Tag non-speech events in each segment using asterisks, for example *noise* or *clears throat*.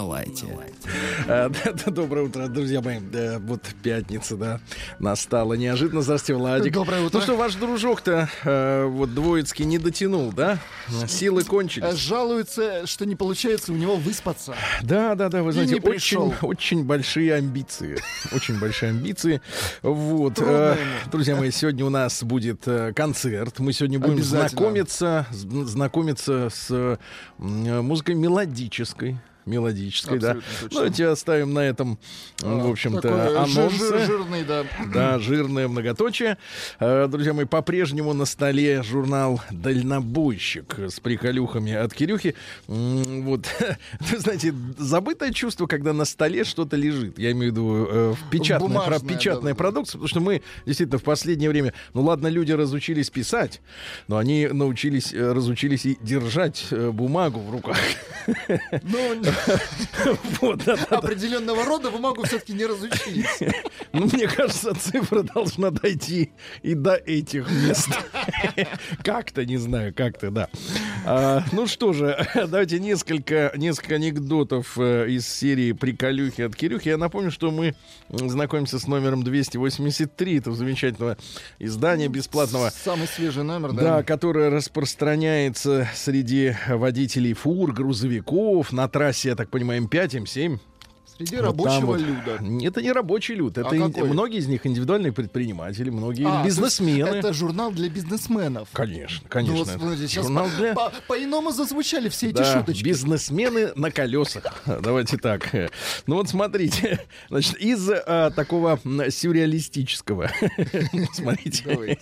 На лайте. Да, Доброе утро, друзья мои. Да, вот пятница, да, настала неожиданно. Здравствуйте, Владик. Доброе утро. Ну что, ваш дружок-то э, вот двоицкий не дотянул, да? Силы Э, кончились. Жалуется, что не получается у него выспаться. Да, да, да, вы знаете, очень, очень большие амбиции. Очень большие амбиции. Вот. Э. Друзья мои, сегодня у нас будет э, концерт. Мы сегодня будем знакомиться, знакомиться с э, музыкой мелодической. Мелодической, да. Абсолютно точно. Ну, давайте оставим на этом, м, в общем-то, анонсы. жир- жирный, да. Да, жирное многоточие. Э, Друзья мои, по-прежнему на столе журнал «Дальнобойщик» с приколюхами от Кирюхи. Вот, *laughs* вы знаете, забытое чувство, когда на столе что-то лежит. Я имею в виду э, печатная, Бумажная, про- печатная да. продукция, потому что мы действительно в последнее время, ну ладно, люди разучились писать, но они научились, э, разучились и держать бумагу в руках. Но *laughs* Вот, да, да, определенного рода бумагу все-таки не разучились. Ну, мне кажется, цифра должна дойти и до этих мест. Как-то, не знаю, как-то, да. А, ну что же, давайте несколько, несколько анекдотов э, из серии «Приколюхи от Кирюхи». Я напомню, что мы знакомимся с номером 283 этого замечательного издания бесплатного. Самый свежий номер, Да, да. которая распространяется среди водителей фур, грузовиков на трассе, я так понимаю, М5, М7. Среди Вот рабочего вот. люда. *laughs* Это не рабочий люд. Это А ин- многие из них индивидуальные предприниматели, многие А, бизнесмены. Это журнал для бизнесменов. Конечно, Ну, конечно. вот это смотрите, сейчас журнал для... по- по-иному зазвучали все эти Да, шуточки. бизнесмены на колесах. *laughs* Давайте так. Ну вот смотрите, *laughs* значит, из а, такого сюрреалистического. Смотрите.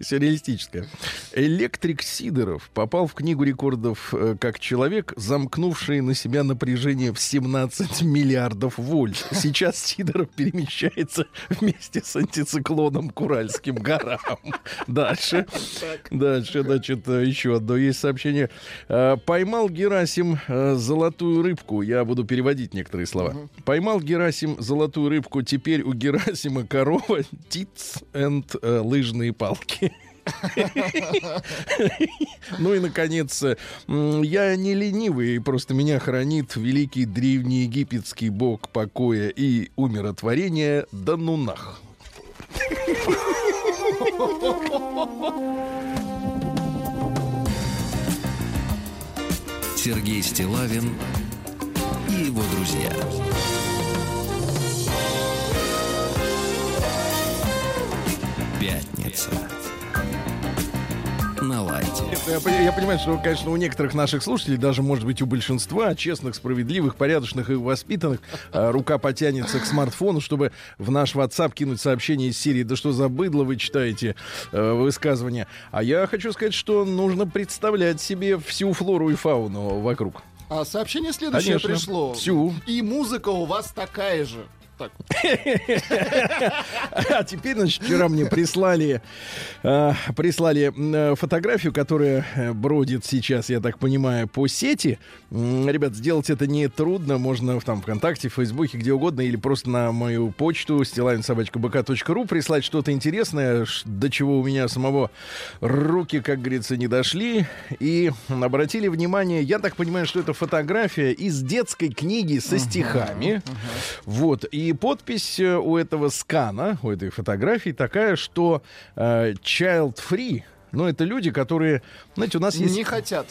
Сюрреалистическое. Электрик Сидоров попал в книгу рекордов э, как человек, замкнувший на себя напряжение в 17 миллиардов вольт. Сейчас Сидоров перемещается вместе с антициклоном к Уральским горам. Дальше. Дальше, значит, еще одно есть сообщение. Э, Поймал Герасим э, золотую рыбку. Я буду переводить некоторые слова. Поймал Герасим золотую рыбку. Теперь у Герасима корова, тиц энд э, лыжные палки. *laughs* Ну и, наконец, я не ленивый, просто меня хранит великий древнеегипетский бог покоя и умиротворения Данунах. Сергей Стилавин и его друзья. Пятница. На лайте. Я, я понимаю, что, конечно, у некоторых наших слушателей, даже, может быть, у большинства, честных, справедливых, порядочных и воспитанных, а, рука потянется к смартфону, чтобы в наш WhatsApp кинуть сообщение из серии «Да что за быдло вы читаете э, высказывания». А я хочу сказать, что нужно представлять себе всю флору и фауну вокруг. А сообщение следующее Конечно. пришло. Всю. И музыка у вас такая же. Так, А теперь, значит, вчера мне прислали, э, прислали э, фотографию, которая э, бродит сейчас, я так понимаю, по сети. М, Ребят, сделать это не трудно. Можно в там ВКонтакте, в Фейсбуке, где угодно, или просто на мою почту стилавинсобачкабк.ру прислать что-то интересное, ш- до чего у меня самого руки, как говорится, не дошли. И обратили внимание, я так понимаю, что это фотография из детской книги со стихами. Вот. И подпись э, у этого скана, у этой фотографии такая, что э, child free. Ну, это люди, которые, знаете, у нас есть... не хотят.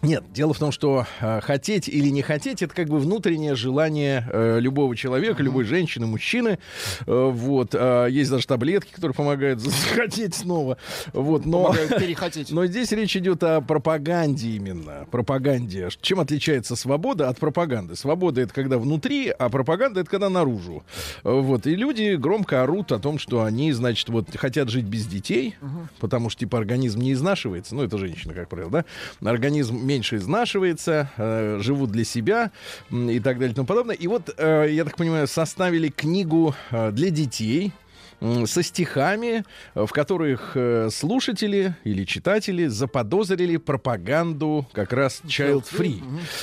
Нет, дело в том, что э, хотеть или не хотеть, это как бы внутреннее желание э, любого человека, любой женщины, мужчины. Э, вот. А есть даже таблетки, которые помогают *laughs* захотеть снова. Вот. Но... Помогают перехотеть. Но здесь речь идет о пропаганде именно. Пропаганде. Чем отличается свобода от пропаганды? Свобода это когда внутри, а пропаганда это когда наружу. Вот. И люди громко орут о том, что они, значит, вот хотят жить без детей, потому что, типа, организм не изнашивается. Ну, это женщина, как правило, да? Организм меньше изнашивается, э, живут для себя и так далее и тому подобное. И вот, э, я так понимаю, составили книгу э, для детей, со стихами, э, в которых э, слушатели или читатели заподозрили пропаганду как раз child-free.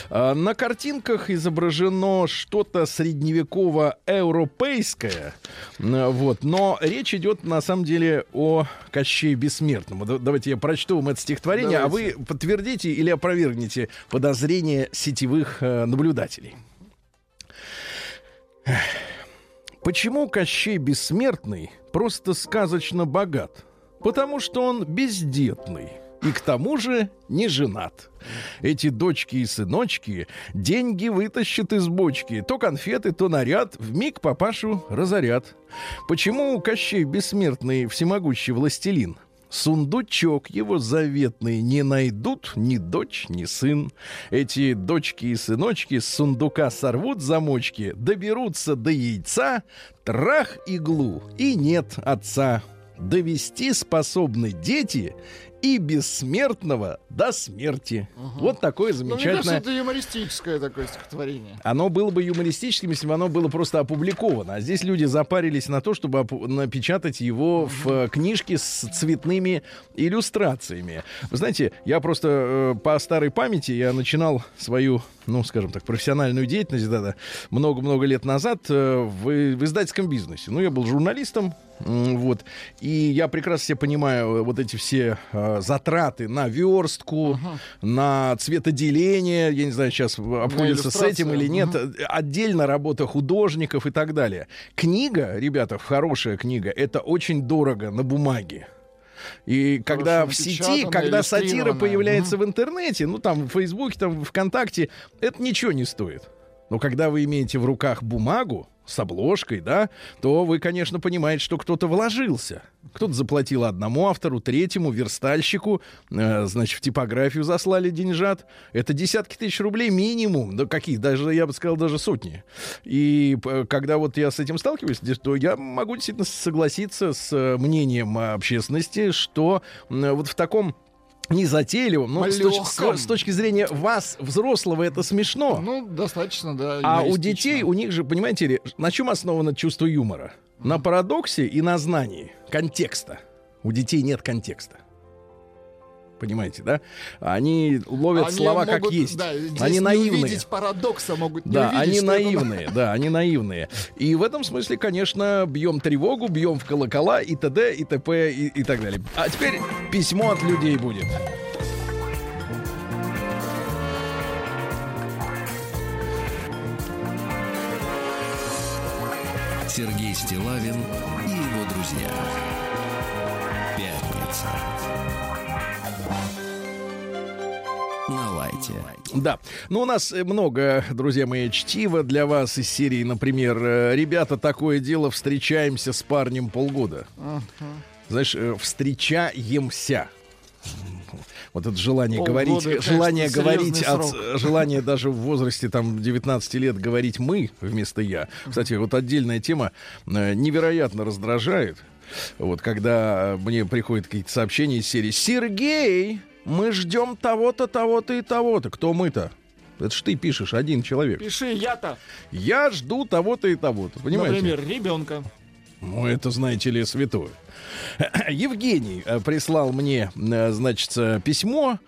А, На картинках изображено что-то средневеково-европейское, вот, но речь идет на самом деле о Кощее Бессмертном. Давайте я прочту вам это стихотворение, а вы подтвердите или опровергните подозрения сетевых э, наблюдателей. Почему Кощей Бессмертный просто сказочно богат? Потому что он бездетный и к тому же не женат. Эти дочки и сыночки деньги вытащат из бочки. То конфеты, то наряд, в миг папашу разорят. Почему Кощей Бессмертный всемогущий властелин? Сундучок его заветный не найдут ни дочь, ни сын. Эти дочки и сыночки с сундука сорвут замочки, доберутся до яйца, трах иглу, и нет отца. Довести способны дети и бессмертного до смерти. Вот такое Ну, мне кажется, замечательное... это юмористическое такое стихотворение. Оно было бы юмористическим, если бы оно было просто опубликовано. А здесь люди запарились на то, чтобы опу- напечатать его в э, книжке с цветными иллюстрациями. Вы знаете, я просто э, по старой памяти я начинал свою, ну, скажем так, профессиональную деятельность да, много-много лет назад э, в, в издательском бизнесе. Ну, я был журналистом, вот, и я прекрасно себе понимаю э, вот эти все э, затраты на верстку, на цветоделение, я не знаю, сейчас обходится с этим или нет, отдельно работа художников и так далее. Книга, ребята, хорошая книга, это очень дорого на бумаге. И когда в сети, когда сатира появляется в интернете, ну там в Фейсбуке, там ВКонтакте, это ничего не стоит. Но когда вы имеете в руках бумагу с обложкой, да, то вы, конечно, понимаете, что кто-то вложился. Кто-то заплатил одному автору, третьему, верстальщику, э, значит, в типографию заслали деньжат. Это десятки тысяч рублей минимум. Да каких? Даже, я бы сказал, даже сотни. И э, когда вот я с этим сталкиваюсь, то я могу действительно согласиться с э, мнением общественности, что э, вот в таком незатейливом, ну, с, точ- Малёхом. с- точки зрения вас, взрослого, это смешно. Ну, достаточно, да. А у детей, у них же, понимаете на чем основано чувство юмора? На парадоксе и на знании контекста. У детей нет контекста. Понимаете, да? Они ловят Они слова как могут, есть. да, здесь они не наивные. увидеть парадокса могут не Да, увидеть, они что это- наивные, да, они наивные. И в этом смысле, конечно, бьем тревогу, бьем в колокола и т.д., и т.п., и, и так далее. А теперь письмо от людей будет. Сергей Стилавин и его друзья. На лайте. Да. Ну, у нас э, много, друзья мои, чтива для вас из серии, например, э, «Ребята, такое дело, встречаемся с парнем полгода». Знаешь, э, «встречаемся». Вот это желание Полгода, говорить, конечно, желание говорить, от, желание даже в возрасте там 19 лет говорить мы вместо я. Кстати, вот отдельная тема невероятно раздражает. Вот когда мне приходят какие-то сообщения из серии «Сергей, мы ждем того-то, того-то и того-то». Кто мы-то? Это ж ты пишешь, один человек. Пиши я-то, Я жду того-то и того-то. Понимаете? например, ребенка. Ну, это, знаете ли, святое. *clears throat* Евгений э, прислал мне, э, значит, э, письмо.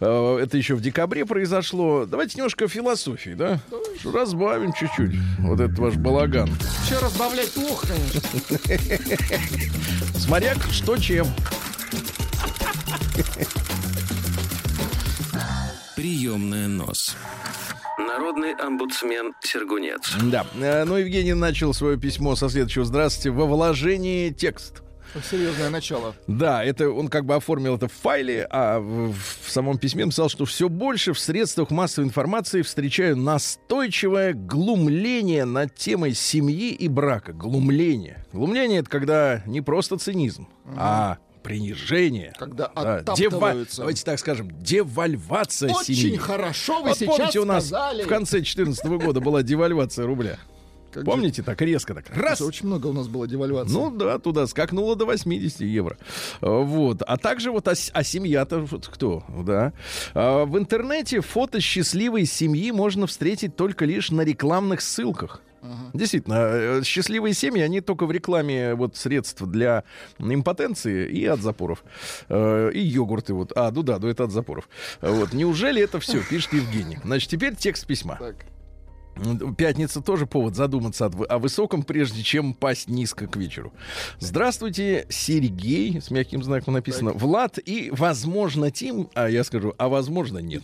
Это еще в декабре произошло. Давайте немножко философии, да? Разбавим чуть-чуть. Вот этот ваш балаган. Еще разбавлять плохо, конечно. *laughs* Смотря что чем. *laughs* Приемная нос. Народный омбудсмен Сергунец. Да. Э, Ну, Евгений начал свое письмо со следующего. Здравствуйте. Во вложении текст. Серьезное начало. Да, это он как бы оформил это в файле, а в, в самом письме написал, что все больше в средствах массовой информации встречаю настойчивое глумление над темой семьи и брака. Глумление. Глумление это когда не просто цинизм, а принижение. Когда Да, оттаптываются. Давайте так скажем, девальвация Очень семьи. хорошо вы Вот сейчас помните, у нас сказали. в конце 2014 года была девальвация рубля. Как же- Помните, так резко так. Раз, Слушай, Очень много у нас было девальвации. ну да, туда скакнуло до 80 евро. А, Вот. А также вот, а, с- а семья-то вот кто? Да. А, в интернете фото счастливой семьи можно встретить только лишь на рекламных ссылках. Действительно, э, счастливые семьи, они только в рекламе вот средств для импотенции и от запоров. Э, И йогурты вот. А, ну да, ну это от запоров. Вот. Неужели это все, пишет Евгений. Значит, теперь текст письма. Так. Пятница тоже повод задуматься о, высоком, прежде чем пасть низко к вечеру. Здравствуйте, Сергей, с мягким знаком написано, Влад и, возможно, Тим, а я скажу, а возможно, нет.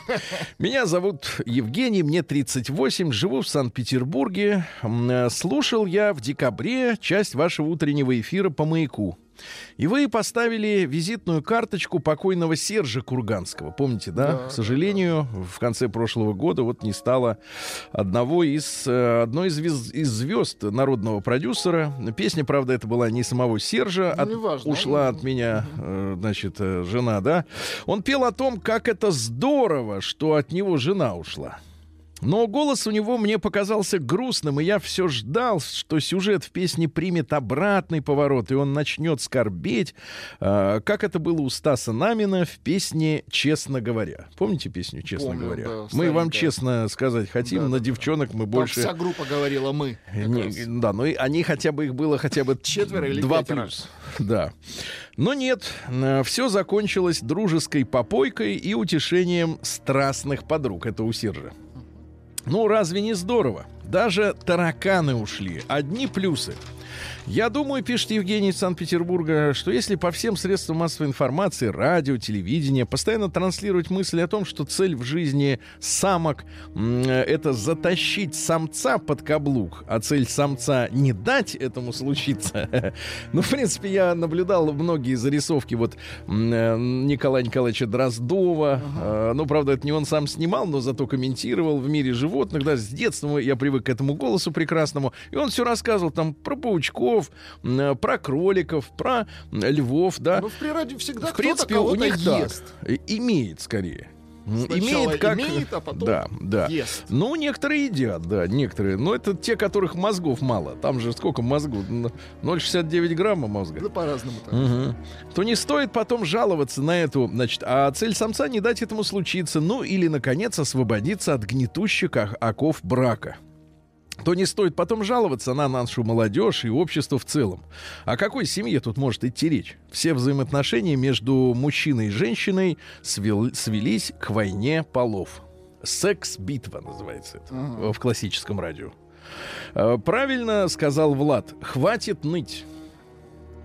*laughs* Меня зовут Евгений, мне 38, живу в Санкт-Петербурге. Э, Слушал я в декабре часть вашего утреннего эфира по маяку. И вы поставили визитную карточку покойного Сержа Курганского. Помните, да? Да, К сожалению, в конце прошлого года вот не стало одного из, э, одной из, звез- из звезд народного продюсера. Песня, правда, это была не самого Сержа, Ну, от- неважно. ушла от меня, э, значит, э, жена, да? Он пел о том, как это здорово, что от него жена ушла. Но голос у него мне показался грустным, и я все ждал, что сюжет в песне примет обратный поворот, и он начнет скорбеть, э, как это было у Стаса Намина в песне «Честно говоря». Помните песню «Честно Помню, говоря»? да, мы вам старенькая. честно сказать хотим, Да, на да, девчонок мы Там больше... вся группа говорила мы. Не- раз. да, но и они хотя бы их было хотя бы Четверо или два пятеро. плюс. Да. Но нет, все закончилось дружеской попойкой и утешением страстных подруг. Это у Сержа. Ну, разве не здорово? Даже тараканы ушли. Одни плюсы. Я думаю, пишет Евгений из Санкт-Петербурга, что если по всем средствам массовой информации, радио, телевидение, постоянно транслировать мысли о том, что цель в жизни самок это затащить самца под каблук, а цель самца не дать этому случиться. *laughs* Ну, в принципе, я наблюдал многие зарисовки вот э, Николая Николаевича Дроздова. Э, Ну, правда, это не он сам снимал, но зато комментировал в мире животных. Да, с детства я привык к этому голосу прекрасному. И он все рассказывал там про паучков, э, про кроликов, про львов, да. Ну, в природе всегда в принципе, у них ест. И- Имеет скорее. Сначала имеет как... имеет, а потом да, да. ест. Ну, некоторые едят, да, некоторые. Но это те, которых мозгов мало. Там же сколько мозгу? Н- 0,69 грамма мозга. Да по-разному так. Мгм. То не стоит потом жаловаться на эту, значит, а цель самца не дать этому случиться, ну или, наконец, освободиться от гнетущих ок- оков брака. То не стоит потом жаловаться на нашу молодежь и общество в целом. О какой семье тут может идти речь? Все взаимоотношения между мужчиной и женщиной свел- свелись к войне полов. Секс-битва называется это Ага. в классическом радио. Э, Правильно сказал Влад. Хватит ныть.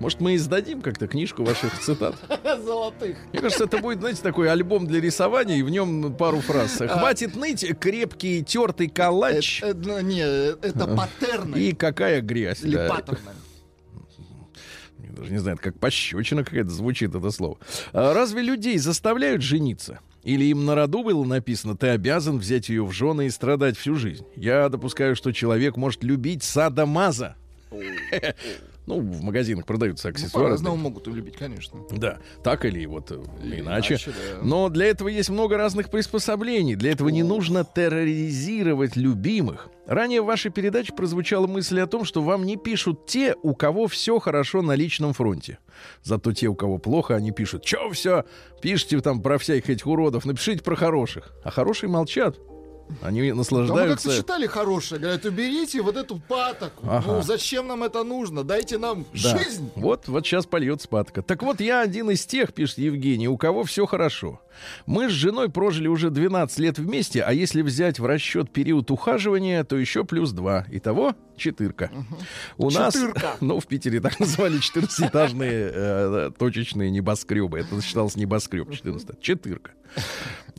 Может, мы издадим как-то книжку ваших цитат? *laughs* Золотых. Мне кажется, это будет, знаете, такой альбом для рисования, и в нем пару фраз. А. Хватит ныть, крепкий тертый калач. Это, это- не, это паттерны И какая грязь. или да. паттерны. Даже не знаю, как пощечина какая-то звучит это слово. А разве людей заставляют жениться? Или им на роду было написано, ты обязан взять ее в жены и страдать всю жизнь? Я допускаю, что человек может любить садомаза. *laughs* Ну, в магазинах продаются Ну, аксессуары. по-разному могут любить, конечно. Да, так или вот э, Или иначе. иначе, да. Но для этого есть много разных приспособлений. Для этого не нужно терроризировать любимых. Ранее в вашей передаче прозвучала мысль о том, что вам не пишут те, у кого все хорошо на личном фронте. Зато те, у кого плохо, они пишут, что все, пишите там про всяких этих уродов, напишите про хороших. А хорошие молчат. Они Да мы наслаждаются... как-то читали хорошее. Говорят, уберите вот эту патоку. Ага. Ну, зачем нам это нужно? Дайте нам Да. жизнь. Вот, вот сейчас польется патока. Так вот, я один из тех, пишет Евгений, у кого все хорошо. Мы с женой прожили уже 12 лет вместе, а если взять в расчет период ухаживания, то еще плюс 2. Итого четырка. У нас, Четырка. *laughs* ну, в Питере так называли 14-этажные э, точечные небоскребы. Это считалось небоскреб 14 Четырка.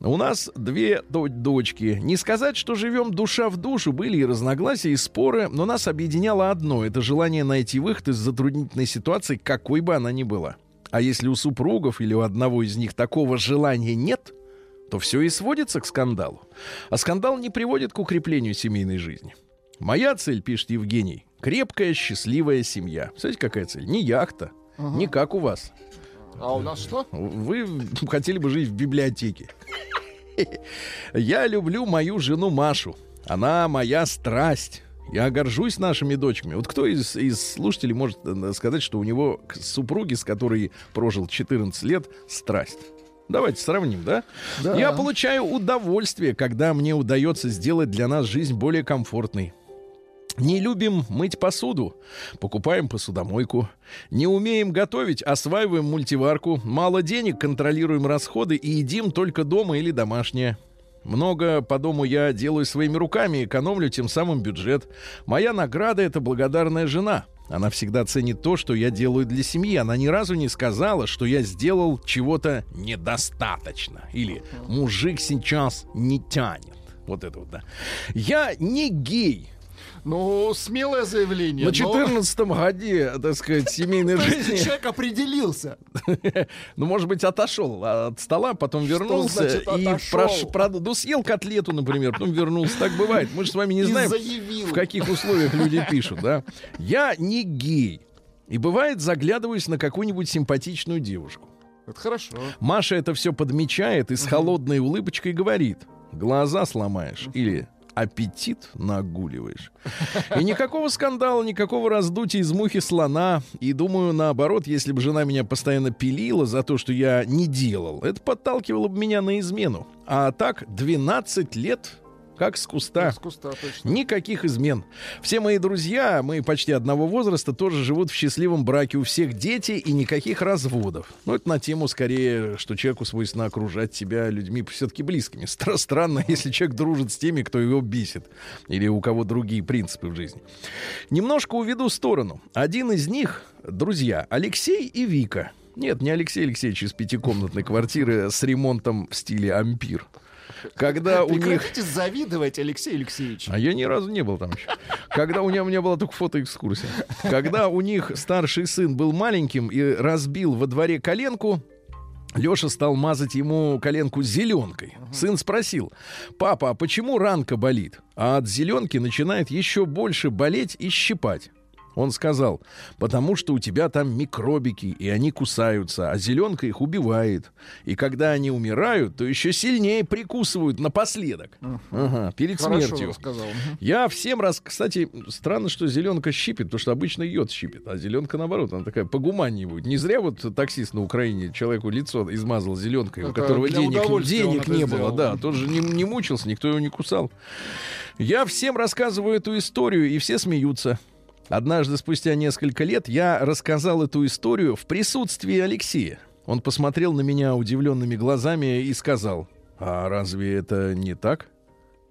У нас две до- дочки. Не сказать, что живем душа в душу. Были и разногласия, и споры, но нас объединяло одно. Это желание найти выход из затруднительной ситуации, какой бы она ни была. А если у супругов или у одного из них такого желания нет, то все и сводится к скандалу. А скандал не приводит к укреплению семейной жизни. Моя цель, пишет Евгений, крепкая, счастливая семья. Знаете, какая цель? Не яхта, не как у вас. А у нас что? Вы хотели бы жить в библиотеке. *laughs* Я люблю мою жену Машу. Она моя страсть. Я горжусь нашими дочками. Вот кто из, из слушателей может э, сказать, что у него к супруги, с которой прожил 14 лет, страсть? Давайте сравним, да? Да. Я получаю удовольствие, когда мне удается сделать для нас жизнь более комфортной. Не любим мыть посуду, покупаем посудомойку. Не умеем готовить, осваиваем мультиварку. Мало денег, контролируем расходы и едим только дома или домашнее. Много по дому я делаю своими руками, экономлю тем самым бюджет. Моя награда — это благодарная жена. Она всегда ценит то, что я делаю для семьи. Она ни разу не сказала, что я сделал чего-то недостаточно. Или мужик сейчас не тянет. Вот это вот, да. Я не гей. Ну, смелое заявление. На но- 14 годе, так сказать, семейной *laughs* жизни, человек определился. *laughs* ну, может быть, отошел от стола, потом вернулся и ну, съел котлету, например, потом вернулся. Так бывает. Мы же с вами не знаем, в каких условиях люди пишут, да. Я не гей. И бывает, заглядываюсь на какую-нибудь симпатичную девушку. Это хорошо. Маша это все подмечает и с холодной улыбочкой говорит: глаза сломаешь или аппетит нагуливаешь. И никакого скандала, никакого раздутия из мухи слона. И думаю, наоборот, если бы жена меня постоянно пилила за то, что я не делал, это подталкивало бы меня на измену. А так 12 лет как с куста. С куста, точно. Никаких измен. Все мои друзья, мы почти одного возраста, тоже живут в счастливом браке. У всех дети и никаких разводов. Ну, это на тему скорее, что человеку свойственно окружать себя людьми все-таки близкими. Стра- Странно, если человек дружит с теми, кто его бесит. Или у кого другие принципы в жизни. Немножко уведу сторону. Один из них, друзья, Алексей и Вика. Нет, не Алексей Алексеевич из пятикомнатной квартиры с ремонтом в стиле ампир. Когда у них... Завидовать, Алексей Алексеевич. А я ни разу не был там еще. Когда у меня, у меня была только фотоэкскурсия. Когда у них старший сын был маленьким и разбил во дворе коленку, Леша стал мазать ему коленку зеленкой. Сын спросил, папа, а почему ранка болит? А от зеленки начинает еще больше болеть и щипать. Он сказал, потому что у тебя там микробики, и они кусаются, а зеленка их убивает. И когда они умирают, то еще сильнее прикусывают напоследок. Ага, перед Хорошо смертью. сказал. Я всем раз, кстати, странно, что зеленка щипит, потому что обычно йод щипит, а зеленка наоборот, она такая погуманнее будет. Не зря вот таксист на Украине человеку лицо измазал зеленкой, у которого денег, денег не сделал. было, да, тот же не, не мучился, никто его не кусал. Я всем рассказываю эту историю, и все смеются. Однажды, спустя несколько лет, я рассказал эту историю в присутствии Алексея. Он посмотрел на меня удивленными глазами и сказал, а разве это не так?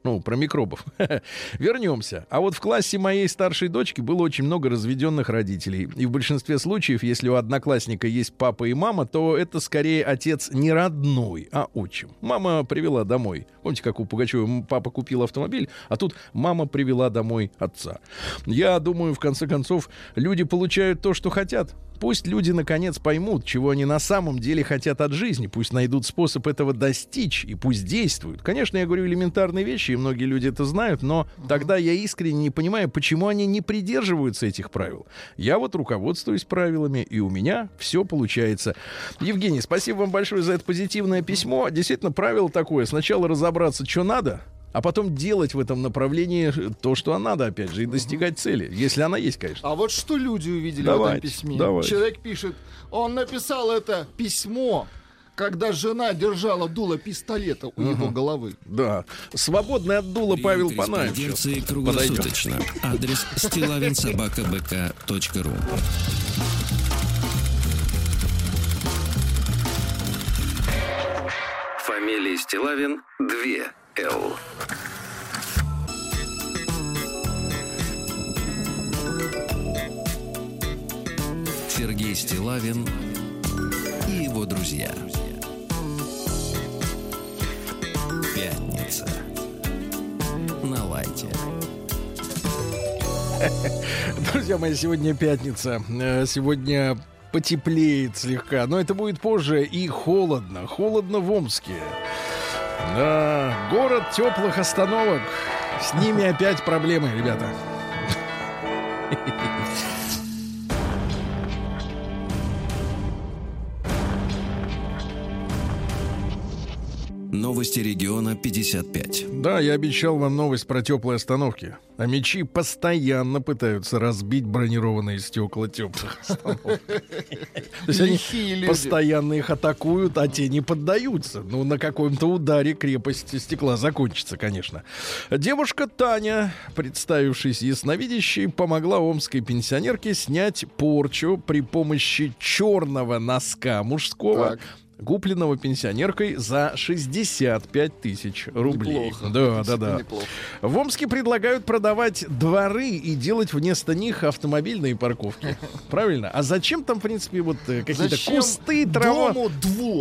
Ну, про микробов. *laughs* Вернемся. А вот в классе моей старшей дочки было очень много разведенных родителей. И в большинстве случаев, если у одноклассника есть папа и мама, то это скорее отец не родной, а отчим. Мама привела домой. Помните, как у Пугачева папа купил автомобиль, а тут мама привела домой отца. Я думаю, в конце концов, люди получают то, что хотят. Пусть люди наконец поймут, чего они на самом деле хотят от жизни. Пусть найдут способ этого достичь и пусть действуют. Конечно, я говорю элементарные вещи, и многие люди это знают, но тогда я искренне не понимаю, почему они не придерживаются этих правил. Я вот руководствуюсь правилами, и у меня все получается. Евгений, спасибо вам большое за это позитивное письмо. Действительно, правило такое. Сначала разобраться, что надо, а потом делать в этом направлении то, что надо, опять же, и достигать цели. Если она есть, конечно. А вот что люди увидели в Давайте, этом письме? давайте. Человек пишет, он написал это письмо, когда жена держала дуло пистолета у его головы. Да. Свободный от дула Павел Панаев. Круглосуточно. Адрес *laughs* стилавинсобакабк.ру Фамилия Стилавин 2 Л. Сергей Стилавин и его друзья. Пятница. На лайте. *laughs* Друзья мои, сегодня пятница. Э, Сегодня потеплеет слегка, но это будет позже и холодно. Холодно в Омске. Да, город теплых остановок. С ними опять проблемы, ребята. *laughs* Новости региона 55. Да, я обещал вам новость про теплые остановки. А мечи постоянно пытаются разбить бронированные стекла теплых *laughs* остановок. То есть они постоянно их атакуют, а те не поддаются. Ну, на каком-то ударе крепость стекла закончится, конечно. Девушка Таня, представившись ясновидящей, помогла омской пенсионерке снять порчу при помощи черного носка мужского. Купленного пенсионеркой за 65 тысяч рублей. Неплохо. Да, да, да. Неплохо. В Омске предлагают продавать дворы и делать вместо них автомобильные парковки. *laughs* Правильно? А зачем там, в принципе, вот э, какие-то кусты, трава?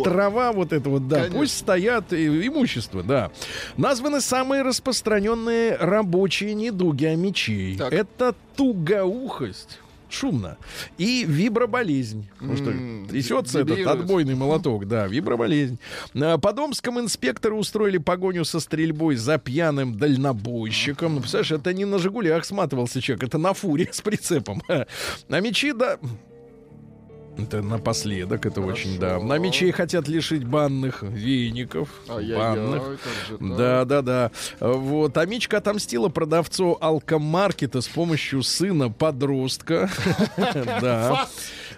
Трава вот это вот, да, Конечно. пусть стоят э, имущество, да. Названы самые распространенные рабочие недуги амичей. Так. Это тугоухость. Шумно. И виброболезнь. Потому что М, трясется этот отбойный молоток, да, виброболезнь. По Домскому инспекторы устроили погоню со стрельбой за пьяным дальнобойщиком. Ну, представляешь, это не на «Жигулях» сматывался человек, это на фуре *laughs* с прицепом. А мечи, да, это напоследок, это очень, да. На мечей хотят лишить банных веников. Ай-яй-яй, банных. же так? Да, да, да. Вот. А Мичка отомстила продавцу алкомаркета с помощью сына подростка. *laughs* Да.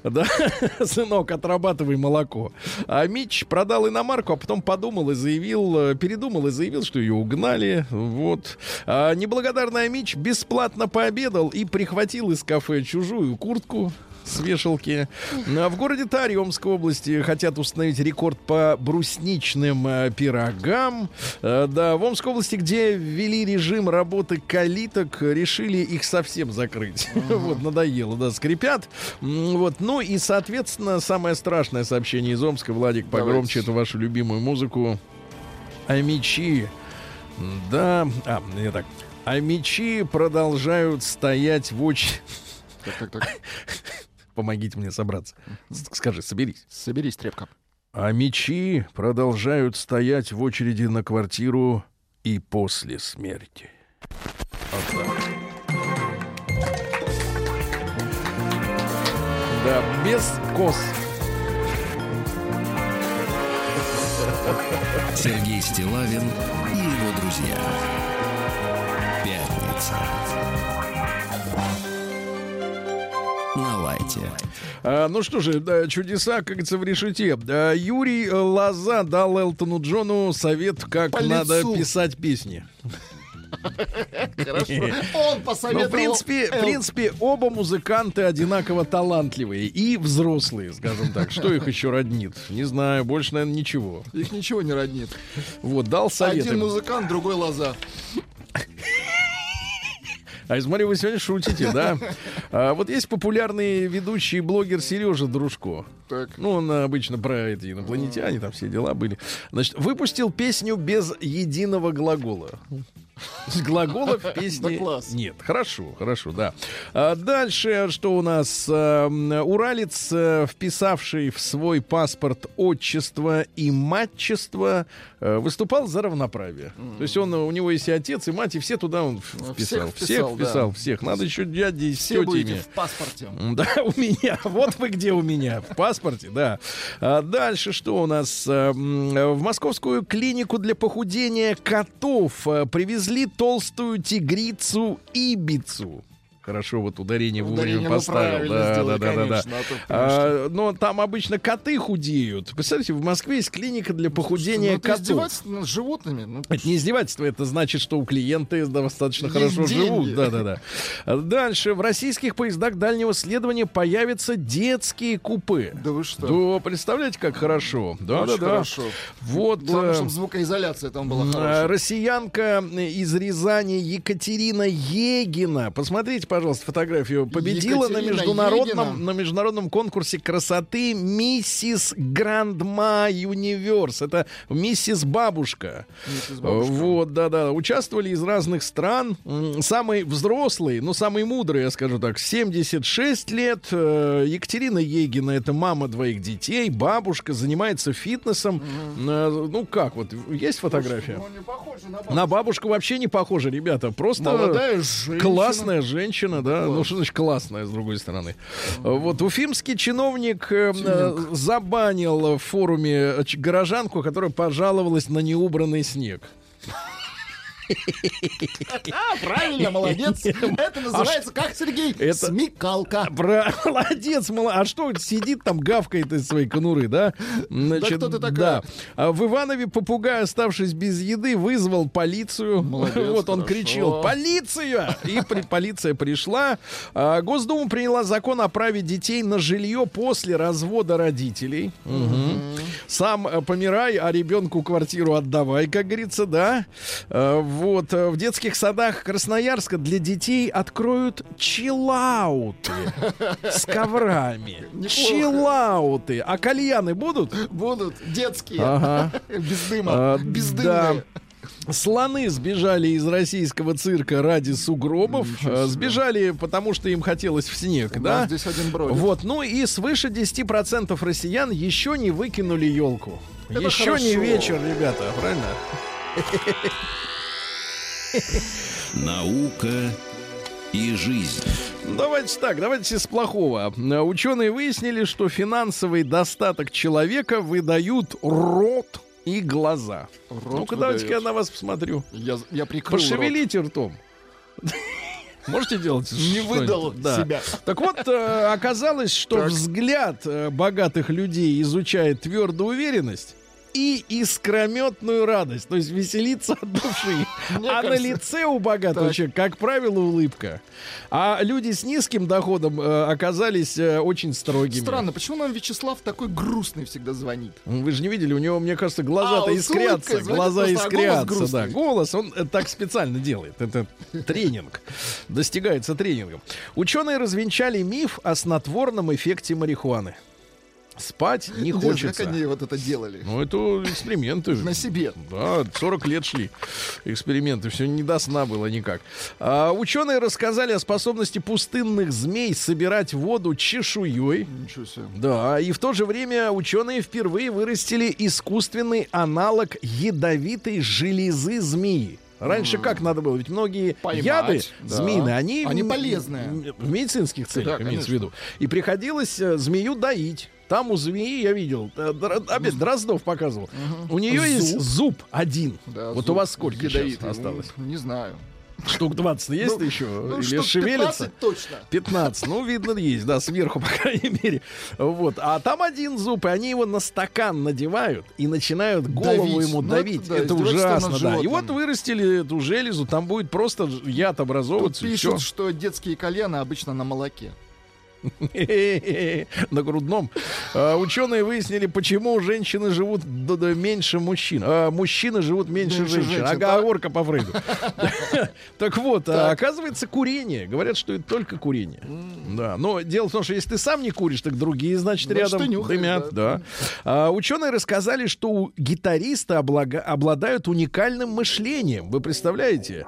Да, *laughs* сынок, отрабатывай молоко. А Мич продал иномарку, а потом подумал и заявил, передумал и заявил, что ее угнали. Вот. А неблагодарный Мич бесплатно пообедал и прихватил из кафе чужую куртку с вешалки. А в городе Таремской области хотят установить рекорд по брусничным э, пирогам. Э, да, в Омской области, где ввели режим работы калиток, решили их совсем закрыть. *laughs* Вот, надоело, да, скрипят. Вот, ну и, соответственно, самое страшное сообщение из Омска. Владик, погромче Давайте. эту вашу любимую музыку. А мечи, да, а, не так. А мечи продолжают стоять в очереди. Так, так, так. *laughs* Помогите мне собраться. Скажи, соберись. Соберись, трепка. А мечи продолжают стоять в очереди на квартиру и после смерти. Вот так. Да, без кос. Сергей Стилавин и его друзья. Пятница. Лайте. А, ну что же, да, чудеса, как говорится, в решете. А, Юрий Лоза дал Элтону Джону совет, как По надо лицу. писать песни. Хорошо. *laughs* Он Ну, посоветовал... в принципе, в принципе, оба музыканты одинаково талантливые и взрослые, скажем так. Что их еще роднит? Не знаю, больше, наверное, ничего. Их ничего не роднит. Вот, дал совет. Один им. музыкант, другой лоза. А я смотрю, вы сегодня шутите, да? *laughs* А, вот есть популярный ведущий блогер Сережа Дружко. Так. Ну, он обычно про эти инопланетяне, там все дела были. Значит, выпустил песню без единого глагола. Глаголов в песне Да класс. нет. Хорошо, хорошо, да. А дальше что у нас? А, м, Уралец, э, вписавший в свой паспорт отчество и матчество, э, выступал за равноправие. То есть он, у него есть и отец, и мать, и все туда он вписал. всех Всех вписал, да. всех. Надо еще дяди с Все тетями. в паспорте. Да, *laughs* у меня. Вот вы где у меня. В паспорте, да. А дальше что у нас? А, м, В московскую клинику для похудения котов а, привезли толстую тигрицу Ибицу. Хорошо, вот ударение Ударение вовремя мы поставил. Да, сделали, да, да, да, да. конечно, а А, но там обычно коты худеют. Представляете, в Москве есть клиника для похудения Ну, это котов. издевательство над животными. Ну, Это не издевательство, это значит, что у клиенты достаточно хорошо деньги. живут. Да, да, да. Дальше. В российских поездах дальнего следования появятся детские купе. Да вы что? Да, представляете, как хорошо. Да, Очень да, да. хорошо. Вот. Главное, э, чтобы звукоизоляция там была э, хорошая. Россиянка из Рязани Екатерина Егина. Посмотрите, пожалуйста, фотографию. Победила на Екатерина международном, Егина. на международном конкурсе красоты Миссис Грандма Юниверс. Это миссис Бабушка. Миссис Бабушка. Вот, да-да. Участвовали из разных стран. Самый взрослый, ну, самый мудрый, я скажу так, 76 лет. Э, Екатерина Егина, это мама двоих детей, бабушка, занимается фитнесом. Э, Ну, как, вот, есть фотография? Ну, не похоже на бабушку. На бабушку вообще не похоже, ребята. Просто Молодая женщина. классная женщина. Женщина, да, ну что значит классная, с другой стороны. Вот уфимский чиновник э, э, забанил в форуме э, горожанку, которая пожаловалась на неубранный снег. *laughs* А, правильно, молодец. Это называется, как, Сергей? Это- Смекалка. *laughs* Молодец, мало- а что сидит там, гавкает из своей конуры, да? Значит, кто ты такая? Да. А в Иванове попугай, оставшись без еды, вызвал полицию. Молодец, вот он хорошо. кричал «Полиция!» И при- полиция пришла. А, Госдума приняла закон о праве детей на жилье после развода родителей. Мгм. Сам э, помирай, а ребенку квартиру отдавай, как говорится, да. Э, Вот, э, в детских садах Красноярска для детей откроют чиллауты с *laughs* коврами. Чиллауты. А кальяны будут? Будут детские. Ага. *laughs* Без дыма. А, Бездымные. Слоны сбежали из российского цирка ради сугробов. Э. Сбежали, потому что им хотелось в снег, да? нас здесь один бродит. Вот, ну и свыше 10% россиян еще не выкинули елку. Это еще не хорошо. вечер, ребята, правильно? *laughs* Наука и жизнь. Давайте так, давайте с плохого. Ученые выяснили, что финансовый достаток человека выдают рот и глаза. Рот Ну-ка, давайте-ка я на вас посмотрю. Я, я прикрыл рот. Пошевелите ртом. Можете делать? Не выдал Да. себя. Так вот, э, оказалось, что Так. взгляд э, богатых людей изучает твердую уверенность и искрометную радость, то есть веселиться от души. Мне а на лице у богатого Так. человека, как правило, улыбка. А люди с низким доходом э, оказались э, очень строгими. Странно, почему нам Вячеслав такой грустный всегда звонит? Вы же не видели, у него, мне кажется, А, глаза-то улыбкой искрятся. Глаза а голос искрятся, да. Голос он э, так специально делает. Это тренинг. Достигается тренингом. Ученые развенчали миф о снотворном эффекте марихуаны. Спать не хочется. Как они вот это делали? Ну, это эксперименты. *laughs* На себе. Да, 40 лет шли эксперименты, все не до сна было никак. А, ученые рассказали о способности пустынных змей собирать воду чешуей. Ничего себе. Да, и в то же время ученые впервые вырастили искусственный аналог ядовитой железы змеи. Раньше как надо было? Ведь многие Поймать, яды да. змеиные, они, Они полезные. в медицинских целях, Да, имеется в виду. И приходилось э, змею доить. Там у змеи, я видел, э, опять Дроздов показывал, у нее есть Зуб. зуб один. Да, вот зуб у вас сколько сейчас ядовитый. осталось? Ну, Не знаю. Штук 20 есть Ну, еще? Ну, Или штук шевелится? 15 точно. 15. Ну, видно, есть, да, сверху, *laughs* по крайней мере. Вот. А там один зуб, и они его на стакан надевают и начинают голову Давить. ему Ну, давить. это да, это ужасно, да. И вот вырастили эту железу, там будет просто яд Тут образовываться. всё. пишут, что детские кальяны обычно на молоке. *laughs* на грудном. А, ученые выяснили, почему женщины живут меньше мужчин. А, мужчины живут меньше, женщин. Оговорка по Фрейду. *laughs* Так вот, а, оказывается, курение. Говорят, что это только курение. Да, но дело в том, что если ты сам не куришь, так другие, значит, рядом дымят. да. Ученые рассказали, что у гитариста обладают уникальным мышлением. Вы представляете?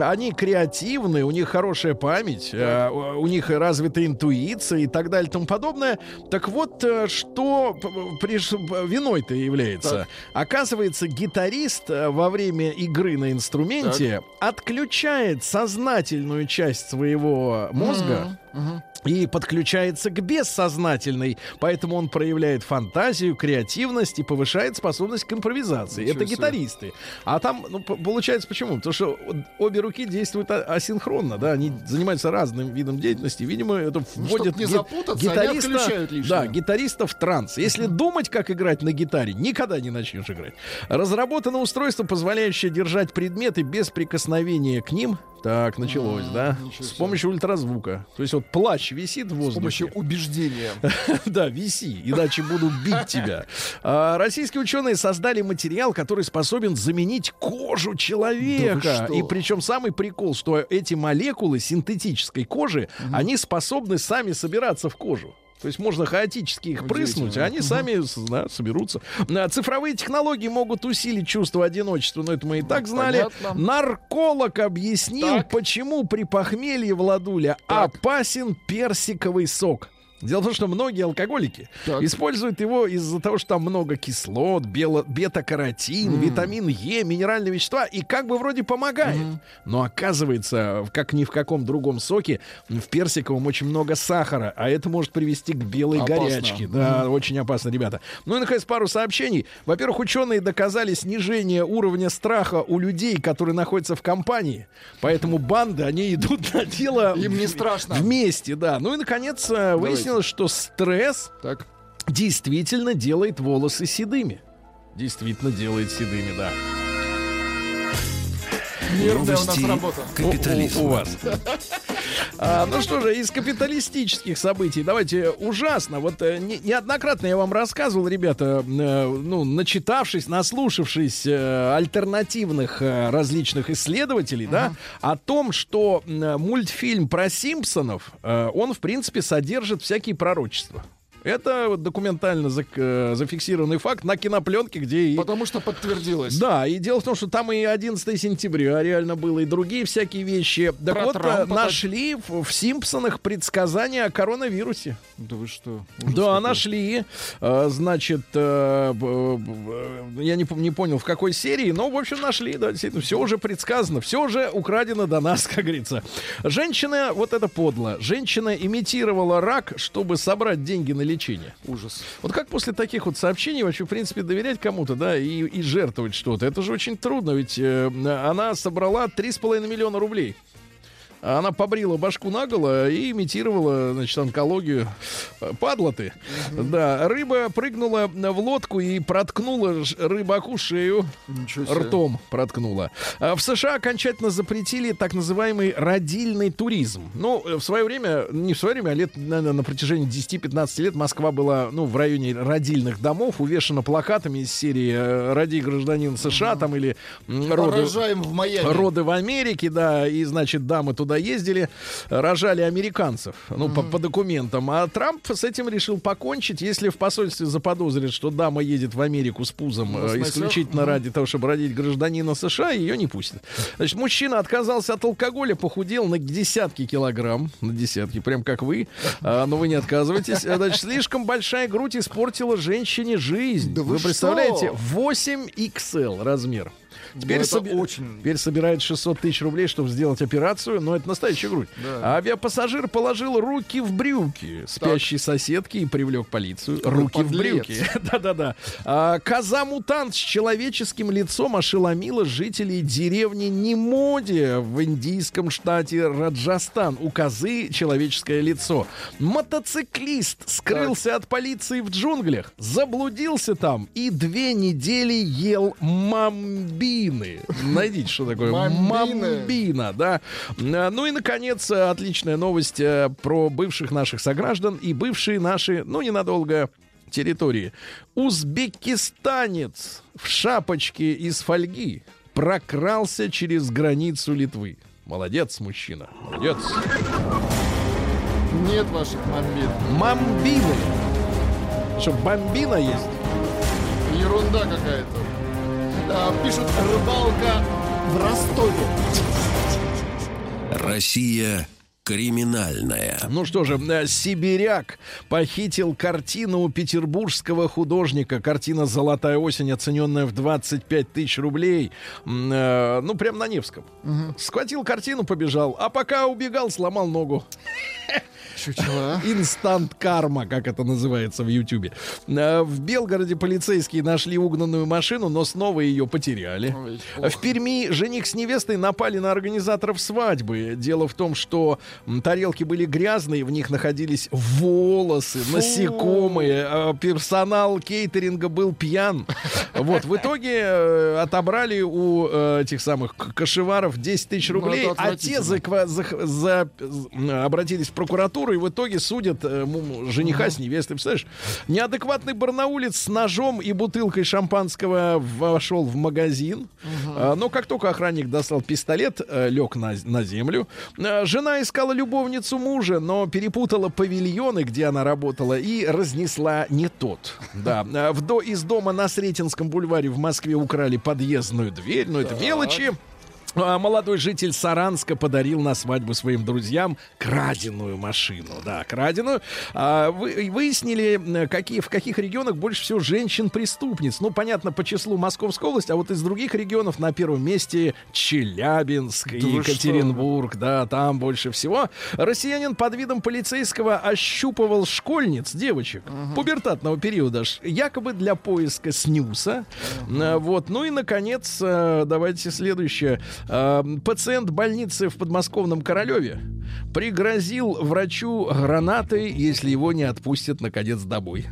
Они креативны, у них хорошая память, у у них развита интуиция и так далее и тому подобное. Так вот, э, что приш- виной-то является? Оказывается, гитарист э, во время игры на инструменте отключает сознательную часть своего мозга Мгм. И подключается к бессознательной. Поэтому он проявляет фантазию, креативность и повышает способность к импровизации. Ничего Это себе. гитаристы. А там, ну, получается почему? Потому что обе руки действуют а- асинхронно, да, они занимаются разным видом деятельности. Видимо, это вводит не ги- запутаться, лишнее. да, гитариста в транс. Если думать, как играть на гитаре, никогда не начнешь играть. Разработано устройство, позволяющее держать предметы без прикосновения к ним. Так, началось, М, да? С помощью ультразвука. То есть вот плащ висит в С воздухе. помощью убеждения. *laughs* Да, виси, иначе буду бить тебя. А, Российские ученые создали материал, который способен заменить кожу человека. И причем самый прикол, что эти молекулы синтетической кожи, они способны сами собираться в кожу. То есть можно хаотически их прыснуть, а они сами да, соберутся. А, Цифровые технологии могут усилить чувство одиночества, но это мы и так знали. Понятно. Нарколог объяснил, Так. почему при похмелье Владуля Так. опасен персиковый сок. Дело в том, что многие алкоголики Так. используют его из-за того, что там много кислот, бело- бета-каротин, витамин Е, минеральные вещества, и как бы вроде помогает. Но оказывается, как ни в каком другом соке, в персиковом очень много сахара, а это может привести к белой Опасно. горячке. Да, очень опасно, ребята. Ну и, наконец, пару сообщений. Во-первых, ученые доказали снижение уровня страха у людей, которые находятся в компании. Поэтому банды, они идут на дело Им не страшно. вместе, да. Ну и, наконец, э, выяснилось, что стресс Так. действительно делает волосы седыми. Действительно делает седыми, да. Нервная у нас работа. У- у- вас. *laughs* А, ну что же, из капиталистических событий давайте ужасно. Вот э, не- неоднократно я вам рассказывал, ребята, э, ну, начитавшись, наслушавшись э, альтернативных э, различных исследователей, да, о том, что э, мультфильм про Симпсонов, э, он, в принципе, содержит всякие пророчества. Это вот документально зак- э, зафиксированный факт на кинопленке, где и Потому что подтвердилось. да, и дело в том, что там и 11 сентября реально было, и другие всякие вещи. Так Про вот, э, Трампа нашли в, в Симпсонах предсказания о коронавирусе. Да вы что? да, нашли. Э, Значит, я не, не понял, в какой серии, но, в общем, нашли, да, действительно, все уже предсказано, все уже украдено до нас, *laughs* как говорится. Женщина, вот это подло, женщина имитировала рак, чтобы собрать деньги на лечение. Ужас. Вот как после таких вот сообщений вообще, в принципе, доверять кому-то, да, и, и жертвовать что-то? Это же очень трудно, ведь э, она собрала 3,5 миллиона рублей. Она побрила башку наголо и имитировала, значит, онкологию. Падла ты. Да, рыба прыгнула в лодку и проткнула рыбаку шею. Ртом проткнула. А В США окончательно запретили так называемый родильный туризм. Ну, э, в свое время, не в свое время, а лет, наверное, на протяжении 10-15 лет Москва была, ну, в районе родильных домов, увешана плакатами из серии э, «Роди гражданин США» там или «Роды, Рожаем в Майами. роды в Америке», да, и, значит, дамы туда ездили, рожали американцев, ну, по, по документам. А Трамп с этим решил покончить. Если в посольстве заподозрят, что дама едет в Америку с пузом На э, исключительно Мгм. ради того, чтобы родить гражданина США, ее не пустят. Значит, мужчина отказался от алкоголя, похудел на десятки килограмм, на десятки, прям как вы, А, но вы не отказываетесь. Значит, слишком большая грудь испортила женщине жизнь. Да вы что? представляете? 8 XL размер. Теперь, Ну, соби- очень- теперь собирает 600 тысяч рублей, чтобы сделать операцию, но это настоящая грудь. Да. Авиапассажир положил руки в брюки спящей соседки и привлек полицию. руки в подлец. брюки. *laughs* Да-да-да. А, Коза-мутант с человеческим лицом ошеломила жителей деревни Немоди в индийском штате Раджастан. У козы человеческое лицо. Мотоциклист скрылся от полиции в джунглях, заблудился там и две недели ел мамбины. Найдите, что такое Мамбины. мамбина, да. А, Ну и, наконец, э, отличная новость э, про бывших наших сограждан и бывшие наши, ну, ненадолго, территории. Узбекистанец в шапочке из фольги прокрался через границу Литвы. Молодец, мужчина. Молодец. Нет ваших мамбин. Мамбины. Что, бомбина есть? Ерунда какая-то. Пишут рыбалка в Ростове. Россия криминальная. Ну что же, э, сибиряк похитил картину у петербургского художника. Картина «Золотая осень», оцененная в 25 тысяч рублей. Э, ну, прям на Невском. Схватил картину, побежал. А пока убегал, сломал ногу. *laughs* Чучело, а? *laughs* Инстант карма, как это называется в Ютьюбе. Э, В Белгороде полицейские нашли угнанную машину, но снова ее потеряли. Ой, В Перми жених с невестой напали на организаторов свадьбы. Дело в том, что тарелки были грязные, в них находились волосы, насекомые. а Персонал кейтеринга был пьян. Вот, в итоге э, отобрали у э, этих самых кошеваров 10 тысяч Ну, рублей, а те за- обратились в прокуратуру и в итоге судят э, жениха с невестой. Представляешь? Неадекватный барнаулец с ножом и бутылкой шампанского вошел в магазин. А, но как только охранник достал пистолет, лег на, на землю. А, жена искала любовницу мужа, но перепутала павильоны, где она работала, и разнесла не тот. *laughs* Да. А, в до, из дома на Сретенском бульваре в Москве украли подъездную дверь, но это мелочи. А молодой житель Саранска подарил на свадьбу своим друзьям краденую машину. Да, краденую. А, вы, выяснили, какие, в каких регионах больше всего женщин-преступниц. Ну, понятно, по числу Московской области, а вот из других регионов на первом месте Челябинск, Да Екатеринбург. Да, там больше всего. Россиянин под видом полицейского ощупывал школьниц, девочек, пубертатного периода, якобы для поиска снюса. А, Вот. Ну и, наконец, э, давайте следующее. А, Пациент больницы в подмосковном Королеве пригрозил врачу гранатой, если его не отпустят, наконец, домой.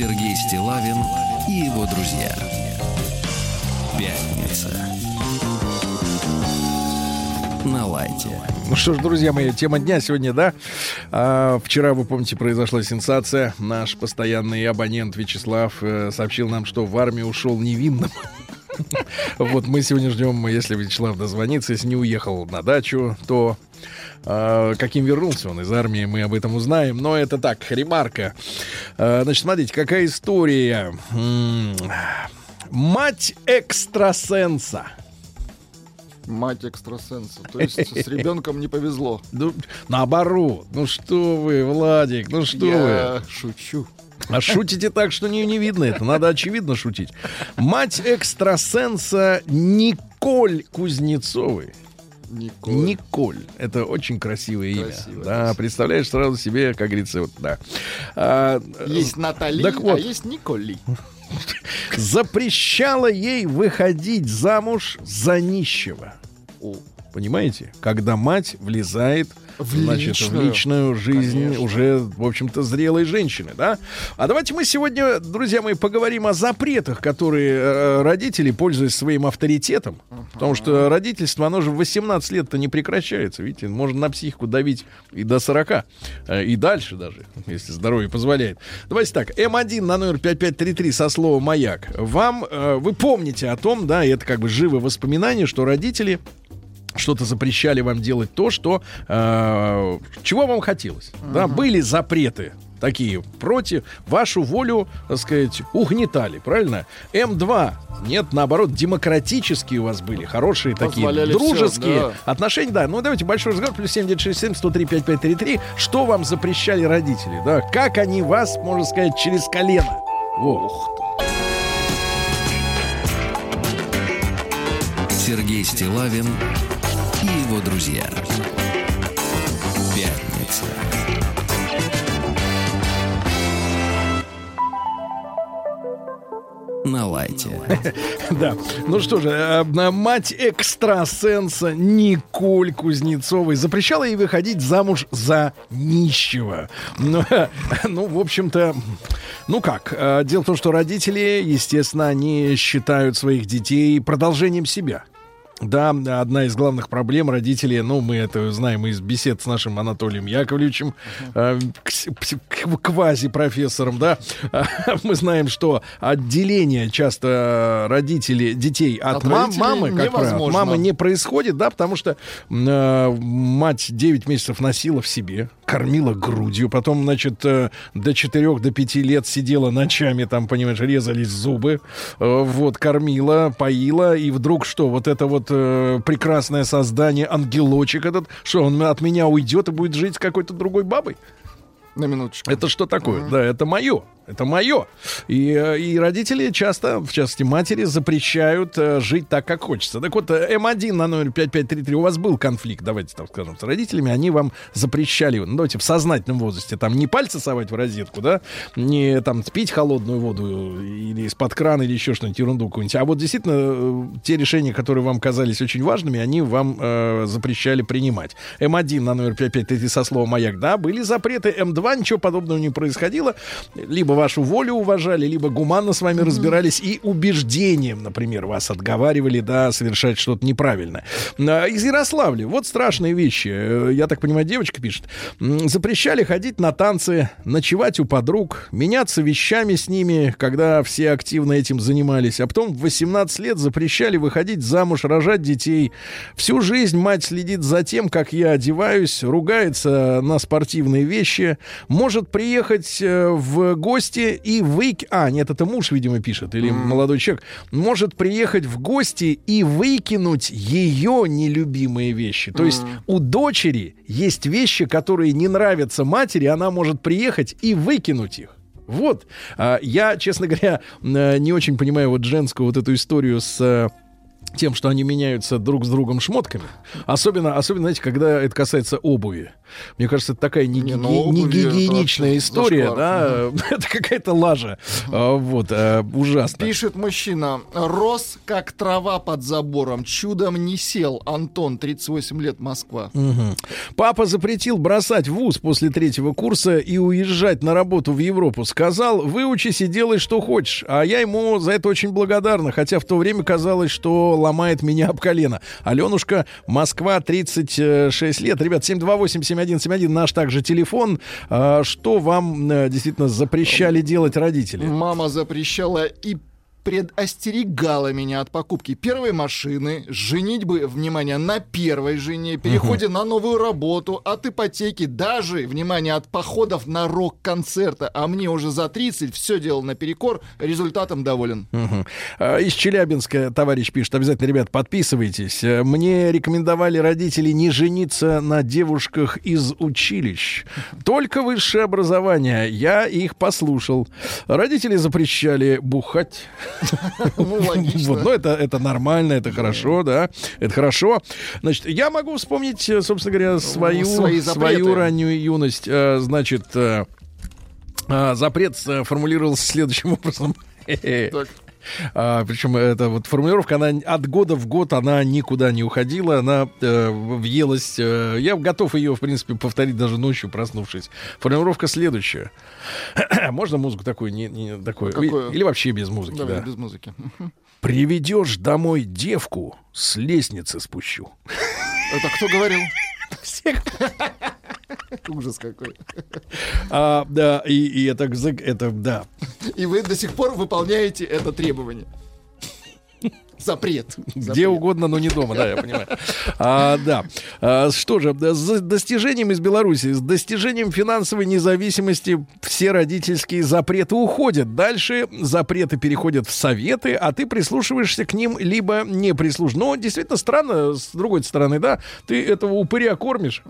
Сергей Стилавин и его друзья. Пятница. На лайте. Ну что ж, друзья мои, тема дня сегодня, да? А, вчера, вы помните, произошла сенсация. Наш постоянный абонент Вячеслав э, сообщил нам, что в армию ушел невинным. *laughs* Вот мы сегодня ждем, если Вячеслав дозвонится, если не уехал на дачу, то а, каким вернулся он из армии, мы об этом узнаем. Но это так, ремарка. А, Значит, смотрите, какая история. Мать экстрасенса. Мать экстрасенса. То есть с *laughs* ребенком не повезло. Ну, наоборот. Ну что вы, Владик, ну что вы. Я шучу. А шутите так, что не, не видно это. Надо очевидно шутить. Мать экстрасенса Николь Кузнецовой. Николь. Николь. Это очень красивое имя. Красиво, да, красиво. представляешь сразу себе, как говорится, вот, да. А, Есть Натали, Так вот. а есть Николи. запрещала ей выходить замуж за нищего. О, Понимаете? Когда мать влезает В значит, в личную. личную жизнь Конечно. уже, в общем-то, зрелой женщины, да? А давайте мы сегодня, друзья мои, поговорим о запретах, которые э, родители, пользуясь своим авторитетом, потому что родительство, оно же в 18 лет-то не прекращается, видите, можно на психику давить и до 40, э, и дальше даже, если здоровье позволяет. Давайте так, М1 на номер 5533 со словом «Маяк». Вам, э, вы помните о том, да, и это как бы живые воспоминания, что родители что-то запрещали вам делать то, что э, чего вам хотелось. Да, были запреты такие против вашу волю, так сказать, угнетали, правильно? М2 нет, наоборот, демократические у вас были, хорошие такие, Позволяли дружеские всё, да. отношения, да. Ну давайте большой разговор плюс 7967 103 5533. Что вам запрещали родители, да? Как они вас, можно сказать, через колено? Вот. Сергей Стилавин его друзья. Пятница. На лайте. *laughs* Да. Ну что же, э, мать экстрасенса Николь Кузнецовой запрещала ей выходить замуж за нищего. Ну, *laughs* ну, в общем-то, ну как? э, Дело в том, что родители, естественно, они считают своих детей продолжением себя. Да, одна из главных проблем родителей, ну, мы это знаем из бесед с нашим Анатолием Яковлевичем, э, квази-профессором, да, *laughs* мы знаем, что отделение часто родителей, детей от, От родителей мамы, как правило, от мамы не происходит, да, потому что э, мать 9 месяцев носила в себе, кормила грудью, потом, значит, э, до 4 до 5 лет сидела ночами, там, понимаешь, резались зубы, э, вот, кормила, поила, и вдруг что, вот это вот э, прекрасное создание, ангелочек этот, что он от меня уйдет и будет жить с какой-то другой бабой? На минуточку. Это что такое? Да, это мое. Это мое. И, э, и родители часто, в частности матери, запрещают э, жить так, как хочется. Так вот, э, М1 на номер 5533, у вас был конфликт, давайте так скажем, с родителями, они вам запрещали, ну, давайте в сознательном возрасте, там не пальцы совать в розетку, да, не там пить холодную воду или из-под крана или еще что-нибудь, ерунду какую-нибудь. А вот действительно, э, те решения, которые вам казались очень важными, они вам э, запрещали принимать. М1 на номер 5533 со словом «Маяк», да, были запреты. М2 большинства ничего подобного не происходило. Либо вашу волю уважали, либо гуманно с вами разбирались и убеждением, например, вас отговаривали, да, совершать что-то неправильное. А, Из Ярославля. Вот страшные вещи. Э, Я так понимаю, девочка пишет. Запрещали ходить на танцы, ночевать у подруг, меняться вещами с ними, когда все активно этим занимались. А потом в 18 лет запрещали выходить замуж, рожать детей. Всю жизнь мать следит за тем, как я одеваюсь, ругается на спортивные вещи, может приехать э, в гости и вык... А, нет, это муж, видимо, пишет, или молодой человек. Может приехать в гости и выкинуть ее нелюбимые вещи. То есть у дочери есть вещи, которые не нравятся матери, она может приехать и выкинуть их. Вот. А, Я, честно говоря, э, не очень понимаю вот женскую вот эту историю с э, тем, что они меняются друг с другом шмотками. Особенно, особенно, знаете, когда это касается обуви. Мне кажется, это такая не, Не, гиги- ну, обуви не гигиеничная история, зашквар. да. *laughs* Это какая-то лажа. А, Вот, а, ужасно. Пишет мужчина. Рос, как трава под забором. Чудом не сел. Антон, 38 лет, Москва. Мгм. Папа запретил бросать вуз после третьего курса и уезжать на работу в Европу. Сказал, выучись и делай, что хочешь. А я ему за это очень благодарна, хотя в то время казалось, что ломает меня об колено. Аленушка, Москва, 36 лет. Ребят, 728-7171 наш также телефон. А, Что вам э, действительно запрещали делать родители? Мама запрещала и предостерегала меня от покупки первой машины, женитьбы, внимание, на первой жене, переходе на новую работу, от ипотеки, даже, внимание, от походов на рок-концерты. А мне уже за 30 все делал наперекор, результатом доволен. А, Из Челябинска товарищ пишет, обязательно, ребят, подписывайтесь. Мне рекомендовали родители не жениться на девушках из училищ. Только высшее образование. Я их послушал. Родители запрещали бухать. *laughs* Ну, логично. Вот, но это, это нормально, это хорошо, да. Это хорошо. Значит, я могу вспомнить, э, собственно говоря, свою, свои запреты. свою раннюю юность. Э, Значит, э, запрет формулировался следующим образом. Так. А, причем эта вот формулировка, она от года в год, она никуда не уходила, она э, въелась. э, я готов ее, в принципе, повторить даже ночью, проснувшись. Формулировка следующая. *clears throat* Можно музыку такую, не, не такую, Какую? или вообще без музыки, Давай, да. без музыки. *laughs* Приведешь домой девку, с лестницы спущу. Это кто говорил? *laughs* Всех. *laughs* Ужас какой. А, да, и, и это, это, да. И вы до сих пор выполняете это требование. Запрет. Где угодно, но не дома, да, я понимаю. А, да. А, что же, с достижением из Беларуси, с достижением финансовой независимости все родительские запреты уходят. Дальше запреты переходят в советы, а ты прислушиваешься к ним, либо не прислушиваешься. Но действительно странно, с другой стороны, да, ты этого упыря кормишь,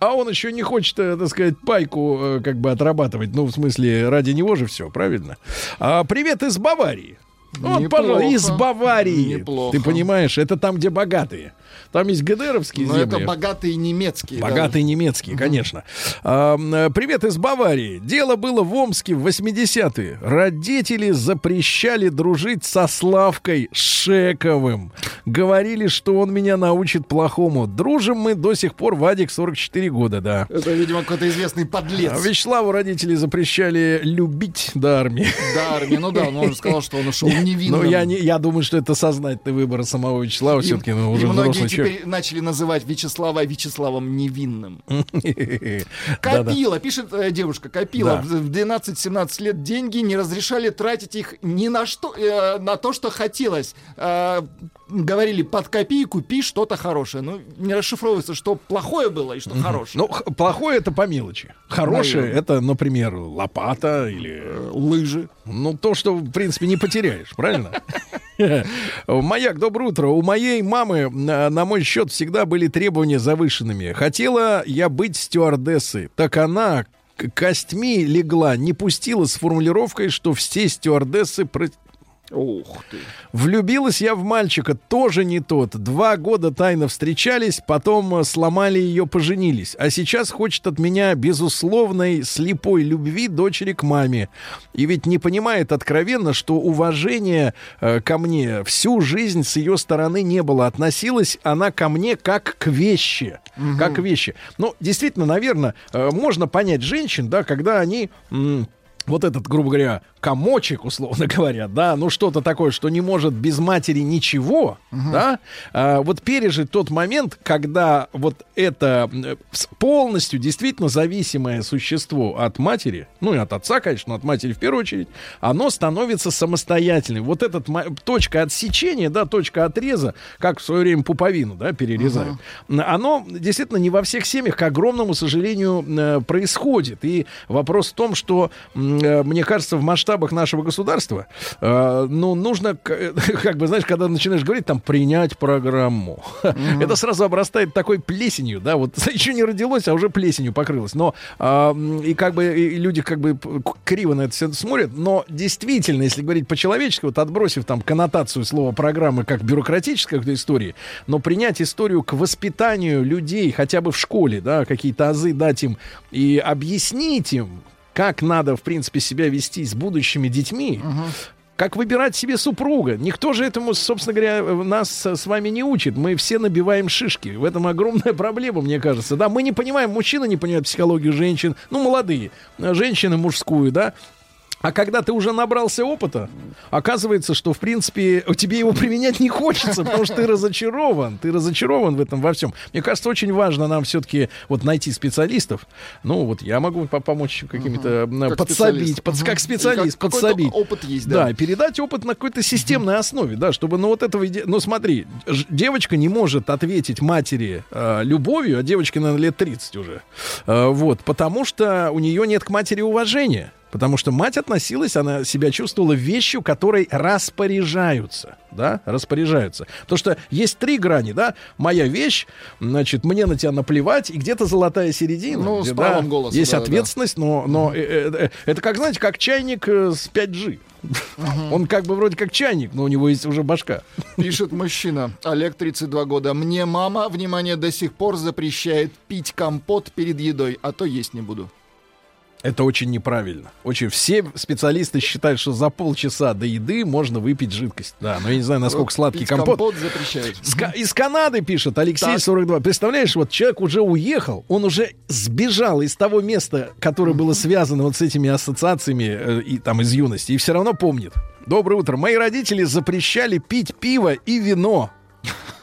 а он еще не хочет, э, так сказать, пайку э, как бы отрабатывать. Ну, в смысле, ради него же все, правильно? А, привет из Баварии. Вот, пожалуйста, из Баварии. Неплохо. Ты понимаешь, это там, где богатые. Там есть ГДРовские Но земли. это богатые немецкие. да. Богатые немецкие, конечно. А, привет из Баварии. Дело было в Омске в 80-е. Родители запрещали дружить со Славкой Шековым. Говорили, что он меня научит плохому. Дружим мы до сих пор, Вадик, 44 года, да. Это, видимо, какой-то известный подлец. А Вячеславу родители запрещали любить до армии. Да, армии. Ну да, он уже сказал, что он ушел невинным. Ну, я, не, я думаю, что это сознательный выбор самого Вячеслава. Все-таки ну, уже взрослый теперь начали называть Вячеслава Вячеславом невинным. *laughs* Копила, пишет э, девушка, копила в в 12-17 лет деньги, не разрешали тратить их ни на что, э, на то, что хотелось. Э, говорили, под копейку купи что-то хорошее. Ну, не расшифровывается, что плохое было и что хорошее. Ну, плохое это по мелочи. Хорошее это, например, лопата или Лыжи. ну то, что в принципе не потеряешь, правильно? *laughs* *laughs* Маяк, доброе утро. У моей мамы на, мой счет всегда были требования завышенными. Хотела я быть стюардессой, так она костьми легла, не пустила с формулировкой, что все стюардессы Ух ты. Влюбилась я в мальчика, тоже не тот. Два года тайно встречались, потом э, сломали ее, поженились. А сейчас хочет от меня безусловной слепой любви дочери к маме. И ведь не понимает откровенно, что уважения э, ко мне всю жизнь с ее стороны не было. Относилась она ко мне как к вещи. Угу. Как к вещи. Ну, действительно, наверное, э, можно понять женщин, да, когда они... М- вот этот, грубо говоря, комочек, условно *laughs* говоря, да, ну что-то такое, что не может без матери ничего, угу. да, а, вот пережить тот момент, когда вот это полностью действительно зависимое существо от матери, ну и от отца, конечно, но от матери в первую очередь, оно становится самостоятельным. Вот эта точка отсечения, да, точка отреза, как в свое время пуповину, да, перерезают, угу. оно действительно не во всех семьях, к огромному сожалению, э, происходит. И вопрос в том, что, э, мне кажется, в масштабах нашего государства, э, ну, нужно, *laughs* как бы, знаешь, когда начинаешь говорить, там, принять программу, mm-hmm. это сразу обрастает такой плесенью, да, вот *laughs* еще не родилось, а уже плесенью покрылось. Но, э, и как бы, и люди как бы криво на это все смотрят, но действительно, если говорить по-человечески, вот отбросив там коннотацию слова программы как бюрократической истории, но принять историю к воспитанию людей хотя бы в школе, да, какие-то азы дать им и объяснить им, как надо, в принципе, себя вести с будущими детьми, угу. как выбирать себе супруга. Никто же этому, собственно говоря, нас с вами не учит. Мы все набиваем шишки. В этом огромная *laughs* проблема, мне кажется. Да, мы не понимаем, мужчины не понимают психологию женщин, ну, молодые, женщины мужскую, да, а когда ты уже набрался опыта, оказывается, что, в принципе, тебе его применять не хочется, потому что ты разочарован. Ты разочарован в этом во всем. Мне кажется, очень важно нам все-таки вот найти специалистов. Ну, вот я могу помочь какими-то угу. подсобить, под, угу. как специалист, как, подсобить. Опыт есть, да. Да, передать опыт на какой-то системной угу. основе, да, чтобы, ну, вот этого... Ну, смотри, девочка не может ответить матери э, любовью, а девочке, наверное, лет 30 уже. Э, вот, потому что у нее нет к матери уважения. Потому что мать относилась, она себя чувствовала вещью, которой распоряжаются. Да, распоряжаются. Потому что есть три грани, да. Моя вещь, значит, мне на тебя наплевать, и где-то золотая середина. Ну, где, с правом да, голоса. Есть да, ответственность, да. но, но mm-hmm. э, э, это как, знаете, как чайник э, с 5G. Uh-huh. Он как бы вроде как чайник, но у него есть уже башка. Пишет мужчина, Олег, 32 года. Мне мама, внимание, до сих пор запрещает пить компот перед едой, а то есть не буду. Это очень неправильно. Очень все специалисты считают, что за полчаса до еды можно выпить жидкость. Да, но я не знаю, насколько сладкий Пить компот. компот запрещают. С, из Канады пишет Алексей так. 42. Представляешь, вот человек уже уехал, он уже сбежал из того места, которое было связано вот с этими ассоциациями э, и там из юности, и все равно помнит. Доброе утро. Мои родители запрещали пить пиво и вино.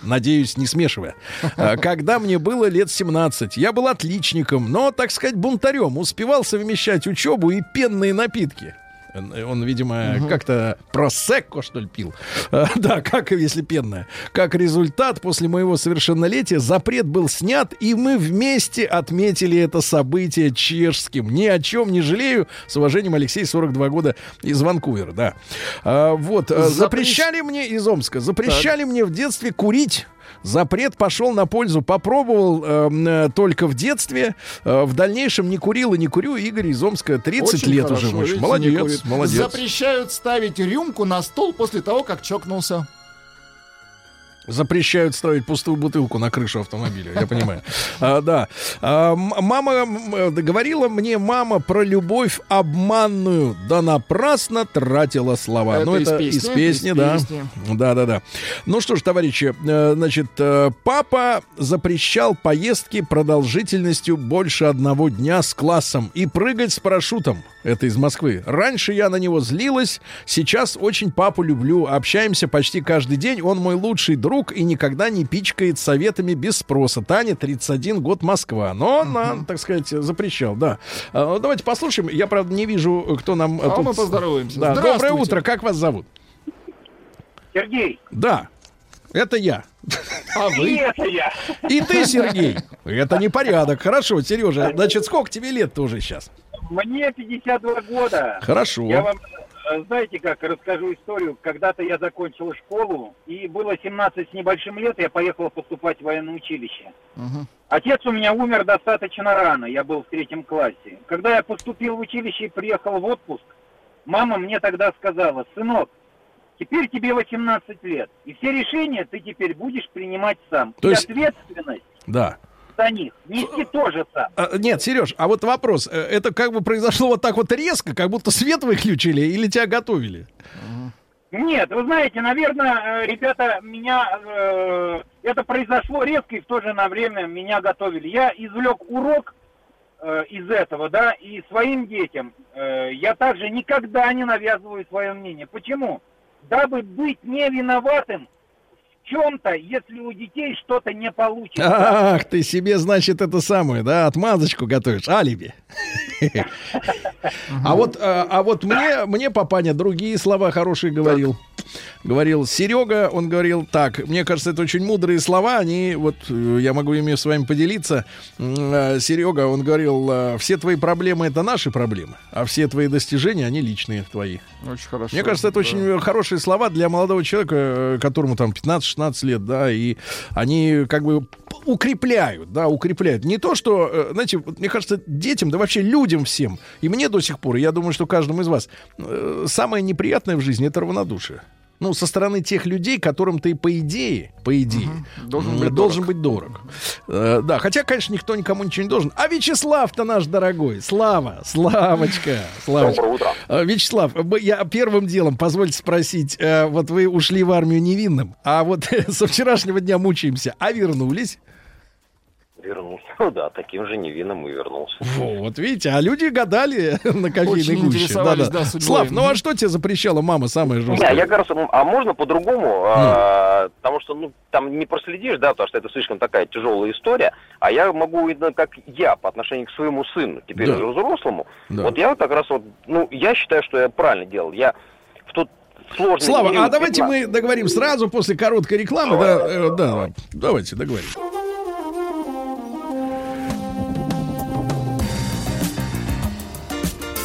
Надеюсь, не смешивая. А, когда мне было лет 17, я был отличником, но, так сказать, бунтарем. Успевал совмещать учебу и пенные напитки. Он, видимо, угу. как-то просекко, что ли, пил. А, *laughs* да, как если пенное. Как результат, после моего совершеннолетия запрет был снят, и мы вместе отметили это событие чешским. Ни о чем не жалею. С уважением, Алексей, 42 года из Ванкувера, да. А, вот, Запрещ... запрещали мне из Омска, запрещали так. мне в детстве курить Запрет пошел на пользу. Попробовал эм, э, только в детстве. Э, в дальнейшем не курил и не курю. Игорь из Омска 30 Очень лет хорошо, уже. Видите, молодец, молодец. Запрещают ставить рюмку на стол после того, как чокнулся. Запрещают ставить пустую бутылку на крышу автомобиля, я понимаю. А, да. А, мама говорила мне, мама, про любовь обманную. Да напрасно тратила слова. Это ну, это из песни, из песни из да. Да, да, да. Ну что ж, товарищи, э, значит, э, папа запрещал поездки продолжительностью больше одного дня с классом и прыгать с парашютом. Это из Москвы. Раньше я на него злилась, сейчас очень папу люблю. Общаемся почти каждый день. Он мой лучший друг и никогда не пичкает советами без спроса. Таня, 31 год, Москва. Но он, uh-huh. так сказать, запрещал, да. А, давайте послушаем. Я, правда, не вижу, кто нам а тут... мы поздороваемся. Да. Доброе утро. Как вас зовут? Сергей. Да. Это я. А вы? И это я. И ты, Сергей. Это непорядок. Хорошо, Сережа. Значит, сколько тебе лет тоже сейчас? Мне 52 года. Хорошо. Я вам, э, знаете как, расскажу историю. Когда-то я закончил школу, и было 17 с небольшим лет, я поехал поступать в военное училище. Угу. Отец у меня умер достаточно рано, я был в третьем классе. Когда я поступил в училище и приехал в отпуск, мама мне тогда сказала, сынок, Теперь тебе 18 лет. И все решения ты теперь будешь принимать сам. То и есть- ответственность Да. За них нести тоже сам. А, Нет, Сереж, а вот вопрос. э, Это как бы произошло вот так вот резко, как будто свет выключили или тебя готовили? Нет, вы знаете, наверное, э, ребята, меня э, это произошло резко и в то же на время меня готовили. Я извлек урок э, из этого, да, и своим детям э, я также никогда не навязываю свое мнение. Почему? Дабы быть не виноватым чем-то, если у детей что-то не получится. Ах, ты себе, значит, это самое, да, отмазочку готовишь, алиби. *laughs* А вот, а, а вот мне, мне папаня другие слова хорошие говорил. Говорил Серега, он говорил так, мне кажется, это очень мудрые слова, они, вот, э, я могу ими с вами поделиться. Э, Серега, он говорил, э, все твои проблемы это наши проблемы, а все твои достижения, они личные твои. Очень хорошо. Мне кажется, это Да. очень хорошие слова для молодого человека, которому там 15-16 лет, да, и они как бы укрепляют, да, укрепляют. Не то, что, знаете, мне кажется, детям, да вообще людям всем, и мне до сих пор, и я думаю, что каждому из вас, самое неприятное в жизни — это равнодушие. Ну, со стороны тех людей, которым ты, по идее, по идее, Должен м, быть должен быть дорог. Э, да, хотя, конечно, никто никому ничего не должен. А Вячеслав-то наш дорогой, Слава, Славочка, Славочка. Доброе утро. Э, Вячеслав, я первым делом, позвольте спросить, э, вот вы ушли в армию невинным, а вот *laughs* со вчерашнего дня мучаемся, а вернулись? Вернулся. Ну да, таким же невинным и вернулся. Вот, видите, а люди гадали *laughs* на кофейной Очень гуще. интересовались, да, судьбой. Слав, ну а что тебе запрещала мама самая Не, жесткая? я кажется, ну, а можно по-другому? А, потому что, ну, там не проследишь, да, потому что это слишком такая тяжелая история. А я могу, как я, по отношению к своему сыну, теперь Да. уже взрослому, Да. вот я вот как раз вот, ну, я считаю, что я правильно делал. Я в тот сложный Слава, период а давайте 15 мы договорим сразу после короткой рекламы. Да, э, да, давайте договорим.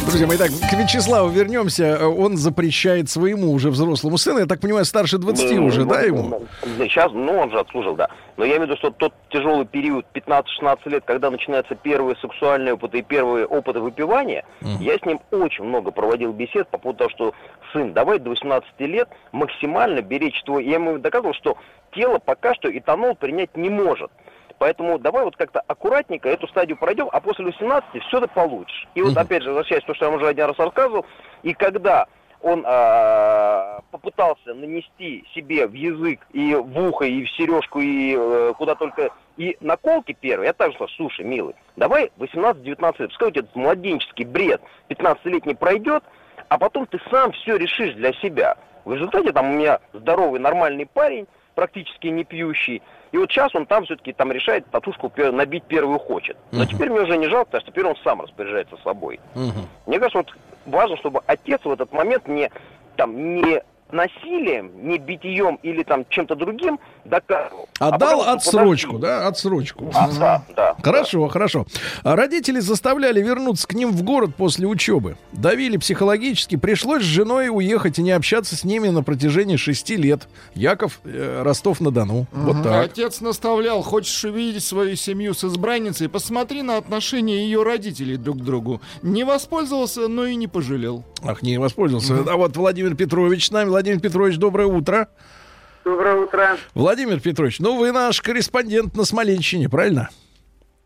Друзья мои, так, к Вячеславу вернемся. Он запрещает своему уже взрослому сыну, я так понимаю, старше 20 Ну, уже, ну, да, ему? ну, Сейчас, ну, он же отслужил, да. Но я имею в виду, что тот тяжелый период 15-16 лет, когда начинаются первые сексуальные опыты и первые опыты выпивания, я с ним очень много проводил бесед по поводу того, что сын, давай до 18 лет максимально беречь твой... Я ему доказывал, что тело пока что этанол принять не может. Поэтому давай вот как-то аккуратненько эту стадию пройдем, а после 18 все ты получишь. И вот опять же, возвращаясь к тому, что я вам уже один раз рассказывал, и когда он а, попытался нанести себе в язык и в ухо, и в сережку, и э, куда только, и наколки первые, я также сказал, слушай, милый, давай 18-19 лет, пускай у тебя этот младенческий бред 15-летний пройдет, а потом ты сам все решишь для себя. В результате там у меня здоровый, нормальный парень, практически не пьющий, и вот сейчас он там все-таки там решает татушку набить первую хочет. Но теперь мне уже не жалко, потому что теперь он сам распоряжается собой. Мгм. Мне кажется, вот важно, чтобы отец в этот момент не там не насилием, не битьем или там чем-то другим доказывал. а Отдал потому что отсрочку, подожди. да, отсрочку. А, да, да. Хорошо, хорошо. А Родители заставляли вернуться к ним в город после учебы. Давили психологически. Пришлось с женой уехать и не общаться с ними на протяжении шести лет. Яков э, Ростов-на-Дону. Вот так. Отец наставлял, хочешь увидеть свою семью с избранницей, посмотри на отношения ее родителей друг к другу. Не воспользовался, но и не пожалел. Ах, не воспользовался. А вот Владимир Петрович с нами. Владимир Петрович, доброе утро. Доброе утро. Владимир Петрович, ну вы наш корреспондент на Смоленщине, правильно?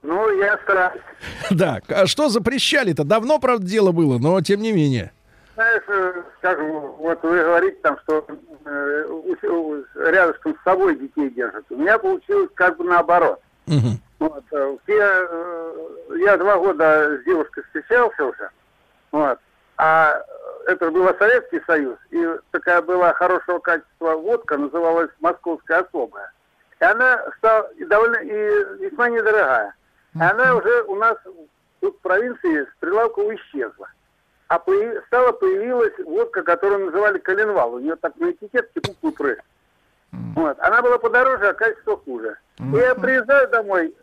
Ну, я стараюсь. *laughs* Да. А что запрещали-то? Давно, правда, дело было, но тем не менее. Знаешь, э, скажем, вот вы говорите там, что э, рядышком с собой детей держат. У меня получилось как бы наоборот. Мгм. Вот, э, все, э, я два года с девушкой встречался уже, вот, а э, это был Советский Союз, и такая была хорошего качества водка, называлась «Московская особая». И она стала довольно и весьма недорогая. И она уже у нас тут в провинции с прилавков исчезла. А появ- стала появилась водка, которую называли коленвал. У нее так на этикетке буквы «П». Вот. Она была подороже, а качество хуже. И я приезжаю домой,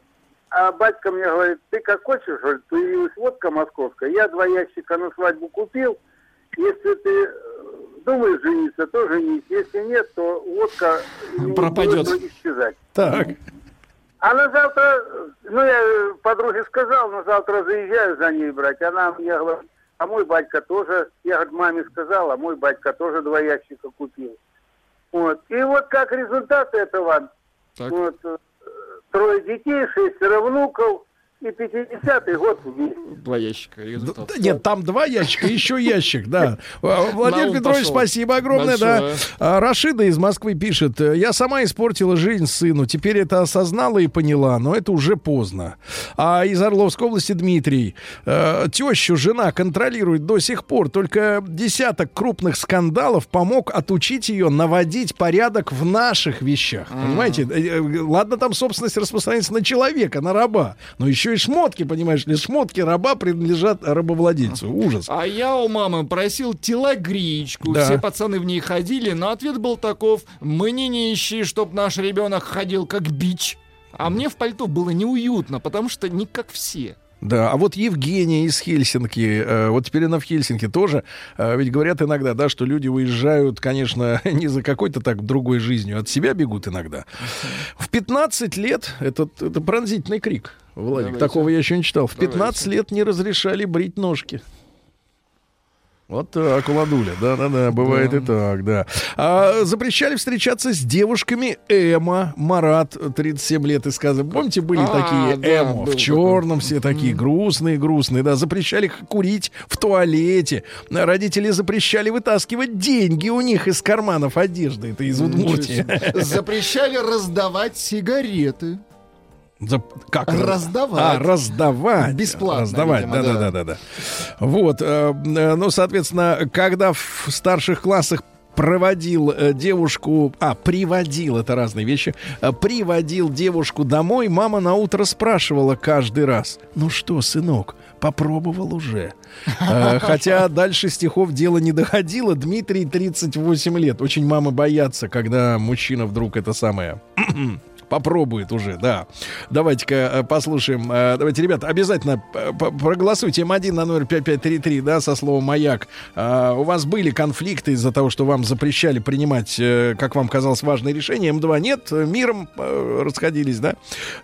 а батька мне говорит, ты как хочешь, говорит, появилась водка московская. Я два ящика на свадьбу купил, если ты думаешь жениться, то женись. Если нет, то водка Пропадет. будет исчезать. Так. А на завтра, ну я подруге сказал, на завтра заезжаю за ней брать. Она мне говорит, а мой батька тоже, я говорит, маме сказал, а мой батька тоже два ящика купил. Вот. И вот как результат этого, Так. вот, э, трое детей, шестеро внуков и 50-й год вместе. Два ящика Да, нет, там два ящика, еще ящик, да. *laughs* А, Владимир Петрович, пошел. спасибо огромное, да. Большое. А, Рашида из Москвы пишет, я сама испортила жизнь сыну, теперь это осознала и поняла, но это уже поздно. А из Орловской области Дмитрий, э, тещу жена контролирует до сих пор, только десяток крупных скандалов помог отучить ее наводить порядок в наших вещах. Понимаете? Э, э, Ладно, там собственность распространяется на человека, на раба, но еще и шмотки, понимаешь ли, шмотки раба принадлежат рабовладельцу. Ужас. А я у мамы просил телогречку. Да. Все пацаны в ней ходили, но ответ был таков. Мы не ищи, чтоб наш ребенок ходил как бич. А мне в пальто было неуютно, потому что не как все. Да, а вот Евгения из Хельсинки, э, вот теперь она в Хельсинки тоже, э, ведь говорят иногда, да, что люди уезжают, конечно, *laughs* не за какой-то так другой жизнью, от себя бегут иногда. В 15 лет, это, это пронзительный крик, Владик, Давайте. такого я еще не читал, в 15 Давайте. лет не разрешали брить ножки. Вот так, Владуля, да-да-да, бывает Да. и так, да. А, запрещали встречаться с девушками Эма, Марат, 37 лет из сказа. Помните, были А, такие да, Эмо в черном, все такие грустные, грустные, да. Запрещали курить в туалете. Родители запрещали вытаскивать деньги у них из карманов одежды. Это из Удмуртии. Запрещали раздавать сигареты. Зап- Как? Раздавать. А, раздавать. Бесплатно, Раздавать, видимо, да, да. да, да, да. Вот, э, э, ну, соответственно, когда в старших классах проводил э, девушку, а, приводил, это разные вещи, э, приводил девушку домой, мама на утро спрашивала каждый раз, ну что, сынок, попробовал уже? Хотя дальше стихов дело не доходило, Дмитрий 38 лет, очень мамы боятся, когда мужчина вдруг это самое попробует уже, да. Давайте-ка э, послушаем. Э, Давайте, ребята, обязательно э, проголосуйте М1 на номер 5533, да, со словом «Маяк». А, У вас были конфликты из-за того, что вам запрещали принимать, как вам казалось, важные решения. М2 нет, э, миром расходились, да.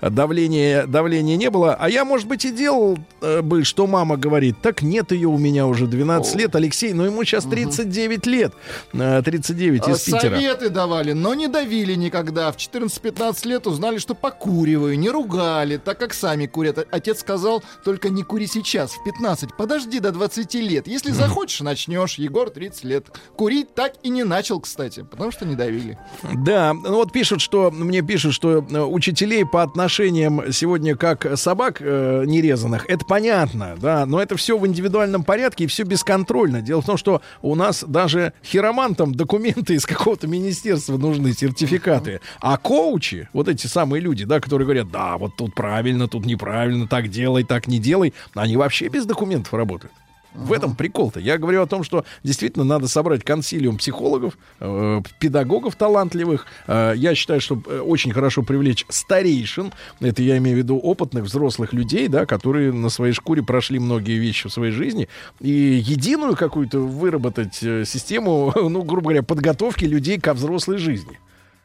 Давления, давления не было. А я, может быть, и делал бы, что мама говорит. Так нет ее у меня уже 12 лет, Алексей, но ему сейчас 39 лет. Э, 39 А из Питера. Советы давали, но не давили никогда. В 14-15 лет узнали, что покуриваю, не ругали, так как сами курят. Отец сказал, только не кури сейчас, в 15. Подожди до 20 лет. Если захочешь, начнешь. Егор 30 лет. Курить так и не начал, кстати, потому что не давили. Да, ну вот пишут, что мне пишут, что э, учителей по отношениям сегодня как собак э, нерезанных, это понятно, да, но это все в индивидуальном порядке и все бесконтрольно. Дело в том, что у нас даже хиромантам документы из какого-то министерства нужны, сертификаты, а коучи, вот эти самые люди, да, которые говорят, да, вот тут правильно, тут неправильно, так делай, так не делай, они вообще без документов работают. В этом прикол-то. Я говорю о том, что действительно надо собрать консилиум психологов, э, педагогов талантливых. Э, я считаю, что э, очень хорошо привлечь старейшин. Это я имею в виду опытных взрослых людей, да, которые на своей шкуре прошли многие вещи в своей жизни. И единую какую-то выработать э, систему, *laughs* ну, грубо говоря, подготовки людей ко взрослой жизни.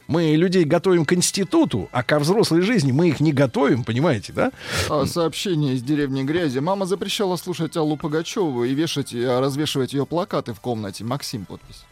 Мы людей готовим к институту, а ко взрослой жизни мы их не готовим, понимаете, да? А, сообщение из деревни Грязи. Мама запрещала слушать Аллу Пугачеву и вешать, а, развешивать ее плакаты в комнате. Максим подпись.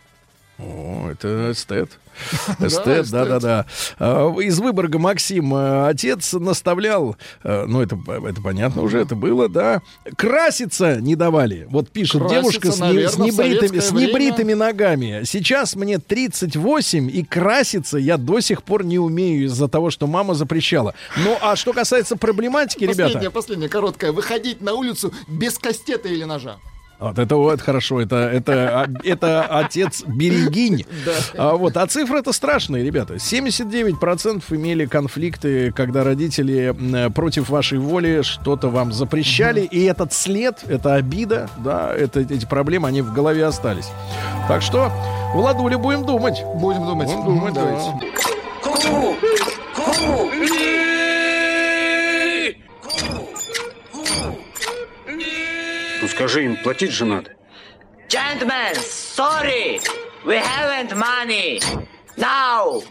О, это эстет. *laughs* Да, Эстет, да-да-да. А, Из Выборга Максим, э, отец наставлял, э, ну это, это понятно уже, это было, да, краситься не давали. Вот пишет Краситься, девушка с, наверное, с небритыми, с небритыми ногами. Сейчас мне 38, и краситься я до сих пор не умею из-за того, что мама запрещала. Ну, а что касается проблематики, Последняя, ребята... последняя, короткая. Выходить на улицу без кастета или ножа. Вот это вот хорошо, это, это, а, это отец Берегинь. А, вот, а цифры это страшные, ребята. 79% имели конфликты, когда родители против вашей воли что-то вам запрещали. И этот след, эта обида, да, это, эти проблемы, они в голове остались. Так что, Владуля, будем думать. Будем думать. Будем думать, да. Давайте. Скажи им, платить же надо. Gentlemen, sorry, we haven't money. Now.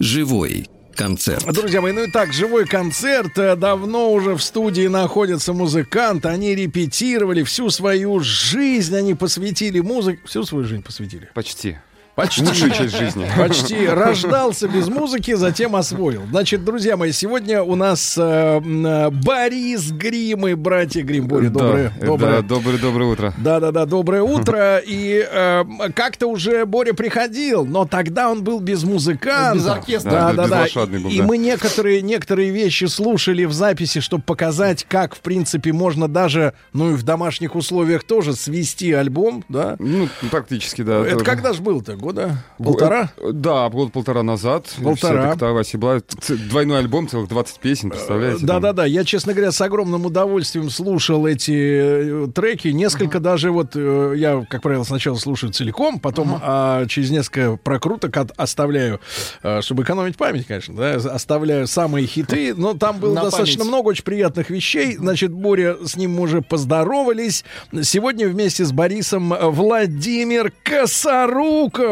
Живой концерт. Друзья мои, ну и так, живой концерт. Э, Давно уже в студии находятся музыканты. Они репетировали всю свою жизнь. Они посвятили музыке. Всю свою жизнь посвятили. Почти. Почти. Лучшую часть жизни. Почти. Рождался без музыки, затем освоил. Значит, друзья мои, сегодня у нас э, э, Борис Грим и братья Грим. Боря, доброе, да, доброе. да, доброе, доброе утро. Да-да-да, доброе утро. И э, как-то уже Боря приходил, но тогда он был без музыканта. Без оркестра. Да, Да-да-да. И да. мы некоторые, некоторые вещи слушали в записи, чтобы показать, как, в принципе, можно даже, ну и в домашних условиях тоже свести альбом, да? Ну, практически, да. Это тоже. когда же было-то? Года полтора? Да, год полтора назад. Полтора. Вся была. Двойной альбом, целых 20 песен, представляете? Да-да-да, я, честно говоря, с огромным удовольствием слушал эти э, треки. Несколько даже вот э, я, как правило, сначала слушаю целиком, потом а, через несколько прокруток от- оставляю, э, чтобы экономить память, конечно, да, оставляю самые хиты. Но там было *laughs* На достаточно память. много очень приятных вещей. Значит, Боря, с ним мы уже поздоровались. Сегодня вместе с Борисом Владимир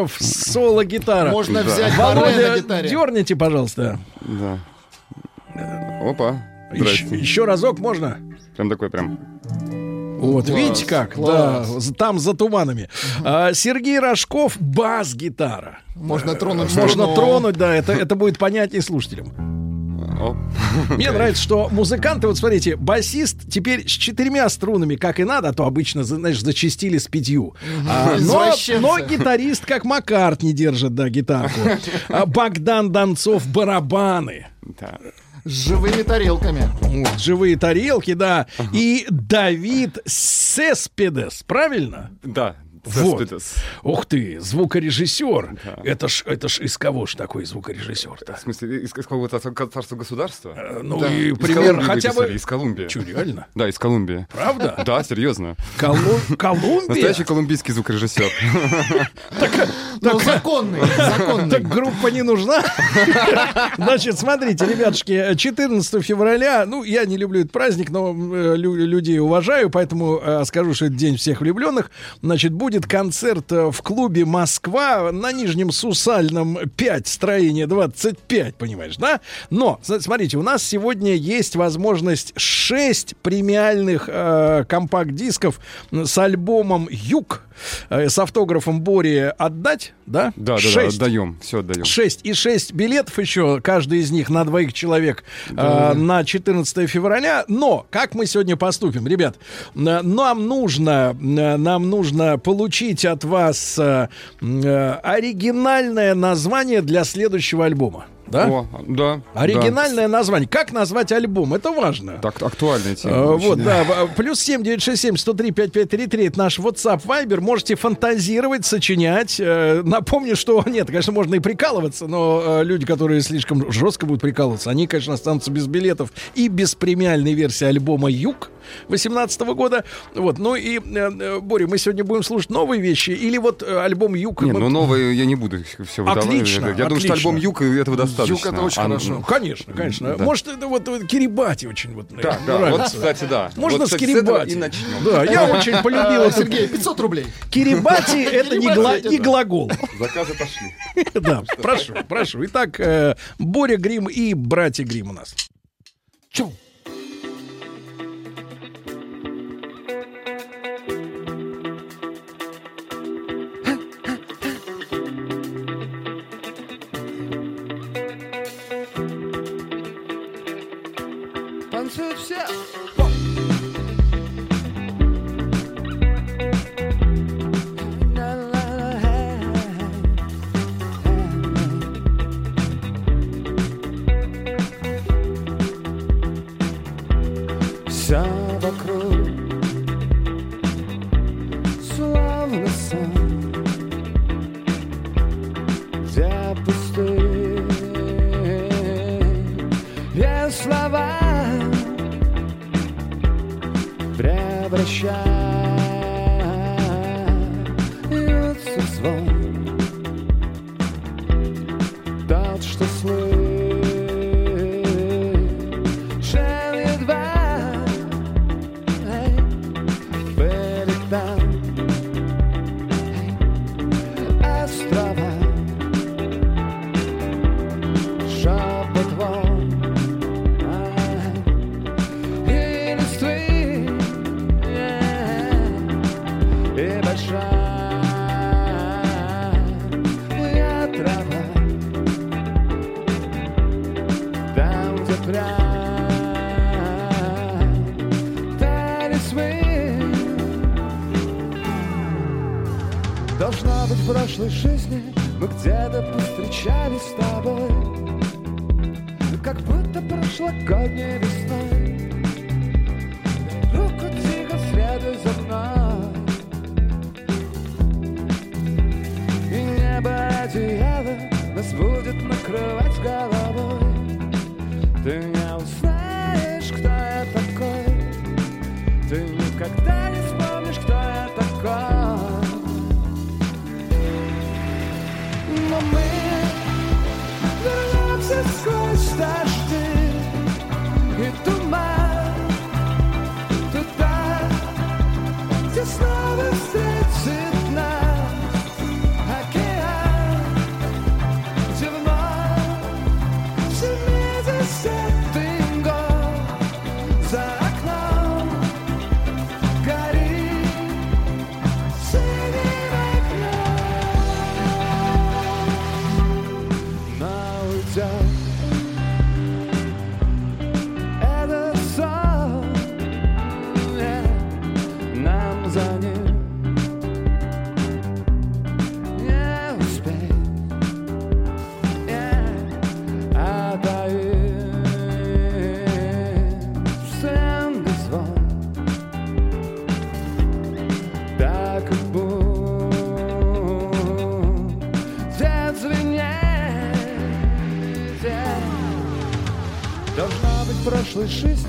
Косоруков, соло-гитара. Можно Да. взять баре на Володя, гитаре. дерните, пожалуйста. Да. Опа. Еще, еще разок можно? Прям такой прям. Вот, Класс, видите как? класс. Да, там за туманами. А, Сергей Рожков, бас-гитара. Можно тронуть. Можно струну. тронуть, да, это, это будет понятнее слушателям. Мне нравится, что музыканты, вот смотрите, басист теперь с четырьмя струнами, как и надо, а то обычно, знаешь, зачистили с пятью. А, но, но гитарист, как Маккарт, не держит, да, гитарку. *laughs* А Богдан Донцов, барабаны. Да. С живыми тарелками. Вот, живые тарелки, да. И Давид Сеспедес, правильно? Да. Вот. Ух ты, звукорежиссер. Да. Это ж, это ж из кого ж такой звукорежиссер-то? В смысле, из, из какого-то царства государства? Э, Ну Да. и Из пример Колумбии хотя бы... Из Колумбии. Чё, реально? Да, из Колумбии. Правда? Да, серьезно. Колу- Колумбия? Настоящий колумбийский звукорежиссер. Ну, законный, законный. Так группа не нужна. Значит, смотрите, ребятушки, 14 февраля, ну, я не люблю этот праздник, но э, лю- людей уважаю, поэтому э, скажу, что это день всех влюбленных. Значит, будет концерт э, в клубе «Москва» на Нижнем Сусальном 5, строение 25, понимаешь, да? Но, смотрите, у нас сегодня есть возможность 6 премиальных э, компакт-дисков с альбомом «Юг» э, с автографом Бори отдать, да? Да, да, да, Шесть. отдаем. Все отдаем. 6 и 6 билетов еще, каждый из них на двоих человек э, на 14 февраля. Но как мы сегодня поступим, ребят? э, Нам нужно, э, нам нужно получить от вас э, э, оригинальное название для следующего альбома. Да? О, да. Оригинальное название. Как назвать альбом? Это важно. да. Так, актуальная тема. Очень. Вот, да, в- плюс 7 967 103 5533 это наш WhatsApp Viber. Можете фантазировать, сочинять. Э, Напомню, что *laughs* нет, конечно, можно и прикалываться, но э, люди, которые слишком жестко будут прикалываться, они, конечно, останутся без билетов и без премиальной версии альбома Юг 18 года. Вот, ну и, э, э, Боря, мы сегодня будем слушать новые вещи или вот э, альбом Юг? Не, мы- ну новые я не буду все выдавать. Отлично, Я думаю, отлично. что альбом Юг и этого достаточно. Юг это очень А, хорошо. Ну, конечно, конечно. Да. Может, это вот, вот Кирибати очень вот Да, да, вот, кстати, да. Можно вот, с Кирибати. и начнем. Да, я *laughs* очень полюбил А, Сергей, 500 рублей. Кирибати это не, глагол. Заказы пошли. *laughs* Да, прошу, прошу. Итак, Боря Грим и братья Грим у нас. Чу.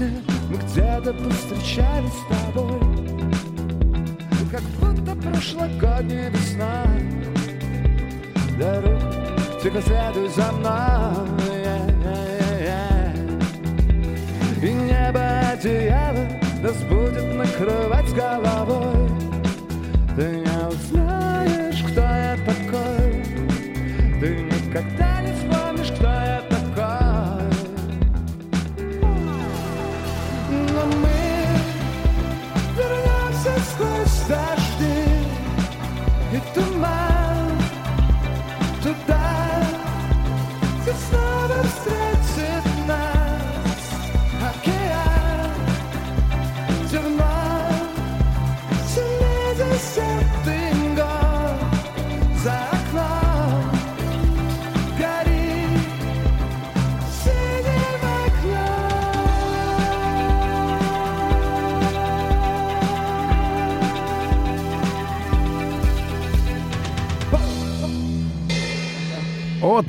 Жизни Мы где-то повстречались с тобой. Как будто прошлогодняя весна Дорог, тихо следуй за мной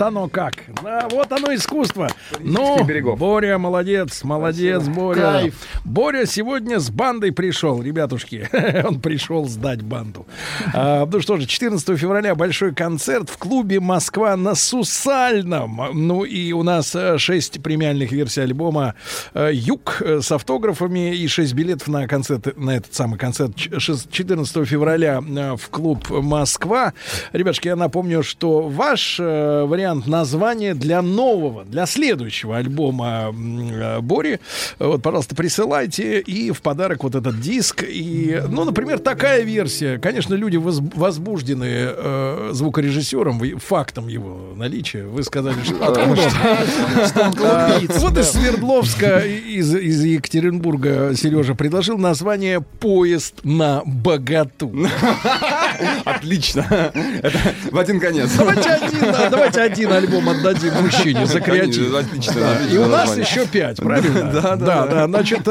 Вот оно как. Да, вот оно искусство. Ну, берегов. Боря, молодец, молодец, Боря. Кайф. Боря сегодня с бандой пришел, ребятушки. *laughs* Он пришел сдать банду. А, ну что же, 14 февраля большой концерт в клубе Москва на Сусальном. Ну и у нас э, 6 премиальных версий альбома э, Юг э, с автографами и 6 билетов на концерт, на этот самый концерт ч- шест- 14 февраля э, в клуб Москва. Ребятушки, я напомню, что ваш э, вариант названия для нового, для следующего альбома э, Бори, э, вот, пожалуйста, присылайте и в подарок вот этот диск. И, ну, например, такая версия. Конечно, люди воз- возбуждены э, звукорежиссером, фактом его наличия. Вы сказали, что откуда он? А, Вот из Свердловска, из, из Екатеринбурга Сережа предложил название «Поезд на богату». Отлично. Это в один конец. Давайте один, да, давайте один альбом отдадим мужчине за креатив. Отлично, Да, отлично И у нас название. еще пять, правильно? Да, да, да. да. Значит,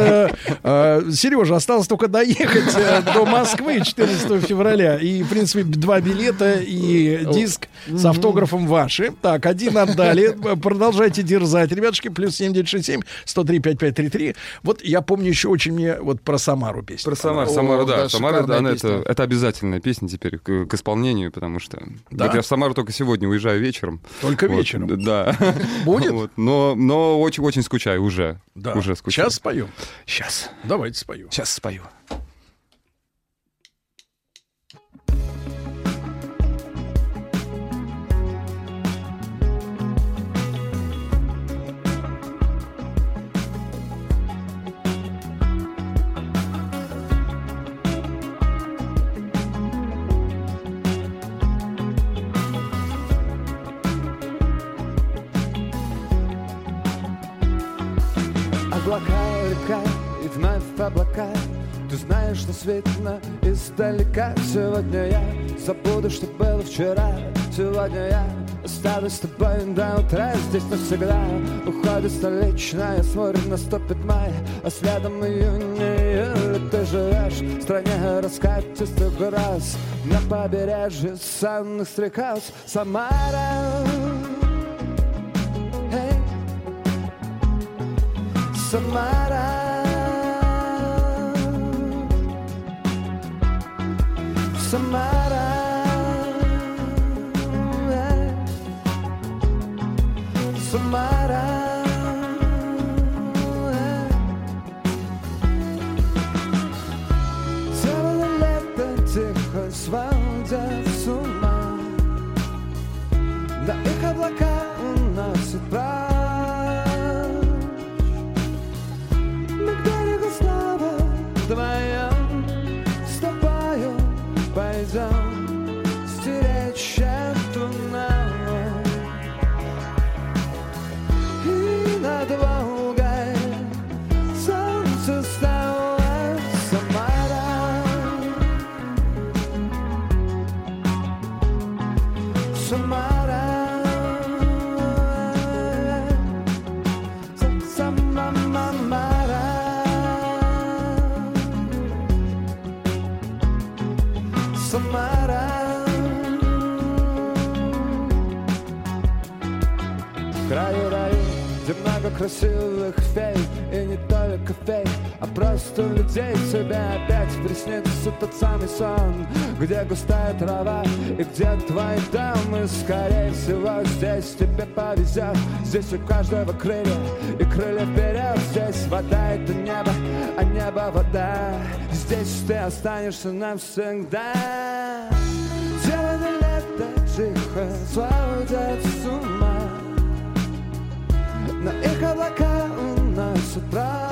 Сережа, осталось только доехать э, до Москвы 14 февраля. И, в принципе, два билета и диск с автографом ваши. Так, один отдали. Продолжайте дерзать, ребятушки. Плюс 7967 103 5533. Вот я помню еще очень мне вот про Самару песню. Про Самару, О, Самару, да, да. Самара, песня. это, это обязательная песня теперь к, к исполнению, потому что Да? вот я в Самару только сегодня уезжаю вечером. Только Вот, вечером. Да. *laughs* Будет? Вот, но, но очень, очень скучаю уже. Да. Уже скучаю. Сейчас споем. Сейчас. Давайте споем. Сейчас спою. Облака. Ты знаешь, что светло издалека. Сегодня я забуду, что было вчера. Сегодня я останусь с тобой до утра. Здесь навсегда уходит столичная. Смотрит, наступит май, а следом июнь июль Ты живешь в стране раскатистых гроз. На побережье санных стрекоз. Самара. Самара Самара Эй, Самара людей Тебе опять приснится тот самый сон. Где густая трава и где твой дом И скорее всего здесь тебе повезет Здесь у каждого крылья и крылья вперед Здесь вода это небо, а небо вода. Здесь ты останешься навсегда. Зеленое лето тихо сводят с ума. На их облака уносят прочь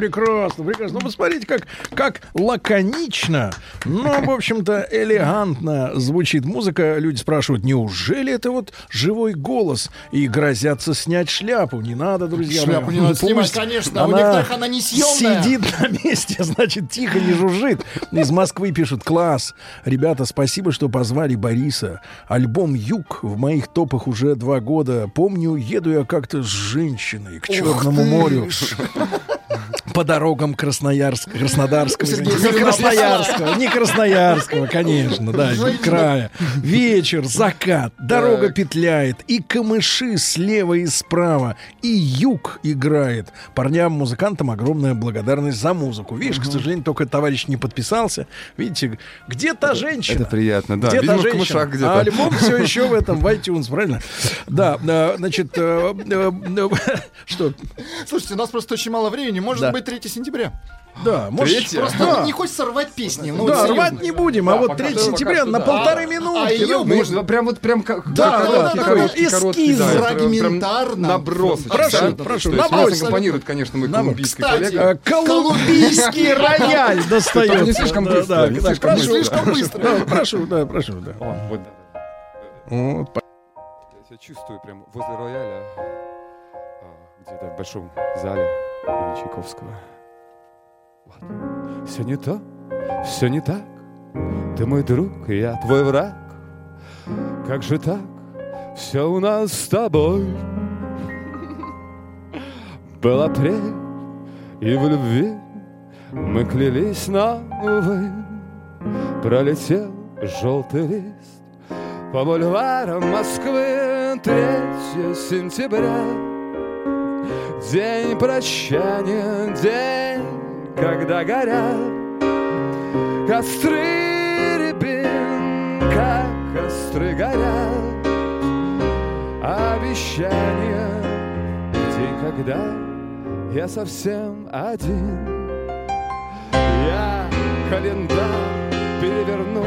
прекрасно, прекрасно. Ну, посмотрите, как, как лаконично, но, в общем-то, элегантно звучит музыка. Люди спрашивают, неужели это вот живой голос? И грозятся снять шляпу. Не надо, друзья Шляпу мои. не надо Пусть снимать, конечно. У она некоторых она не съемная. Сидит на месте, *laughs* значит, тихо не жужжит. Из Москвы пишут, класс. Ребята, спасибо, что позвали Бориса. Альбом «Юг» в моих топах уже два года. Помню, еду я как-то с женщиной к Черному морю. *laughs* По дорогам Красноярска, Краснодарского. Сергей не. Красноярского, не Красноярского, конечно, да, края. Вечер, закат, дорога петляет, и камыши слева и справа, и юг играет. Парням, музыкантам огромная благодарность за музыку. Видишь, к сожалению, только товарищ не подписался. Видите, где та женщина? Это приятно, да. Где Видимо, та женщина? А альбом все еще в этом, в iTunes, правильно? Да, э, значит, э, э, *laughs* что? Слушайте, у нас просто очень мало времени. Может быть, 3 сентября. Да, может, Третье? Просто да. не хочется рвать песни. Ну, Да, серьезно. рвать не будем, а Да, вот пока 3 что- сентября на да. полторы А минутки. ее ну, Можно прям вот прям как Да, короткий, да, короткий, эскиз, короткий, да, фрагментарно. набросочек. Прошу, да? прошу, нас аккомпанирует, конечно, мой колумбийский Кстати, коллега. Э, Колумбийский рояль *laughs* достается. не слишком быстро, слишком прошу, быстро. прошу, да, Прошу, да, вот. Вот, Я себя чувствую прям возле рояля, а, где-то в большом зале имени Чайковского. Вот. Сегодня то, все не так. Ты мой друг, и я твой враг. Как же так? Все у нас с тобой. Был апрель, и в любви мы клялись новой. Пролетел желтый лист по бульварам Москвы 3 сентября. День прощания, день, когда горят костры рябин, как костры горят. Обещания, день, когда я совсем один. Я календарь переверну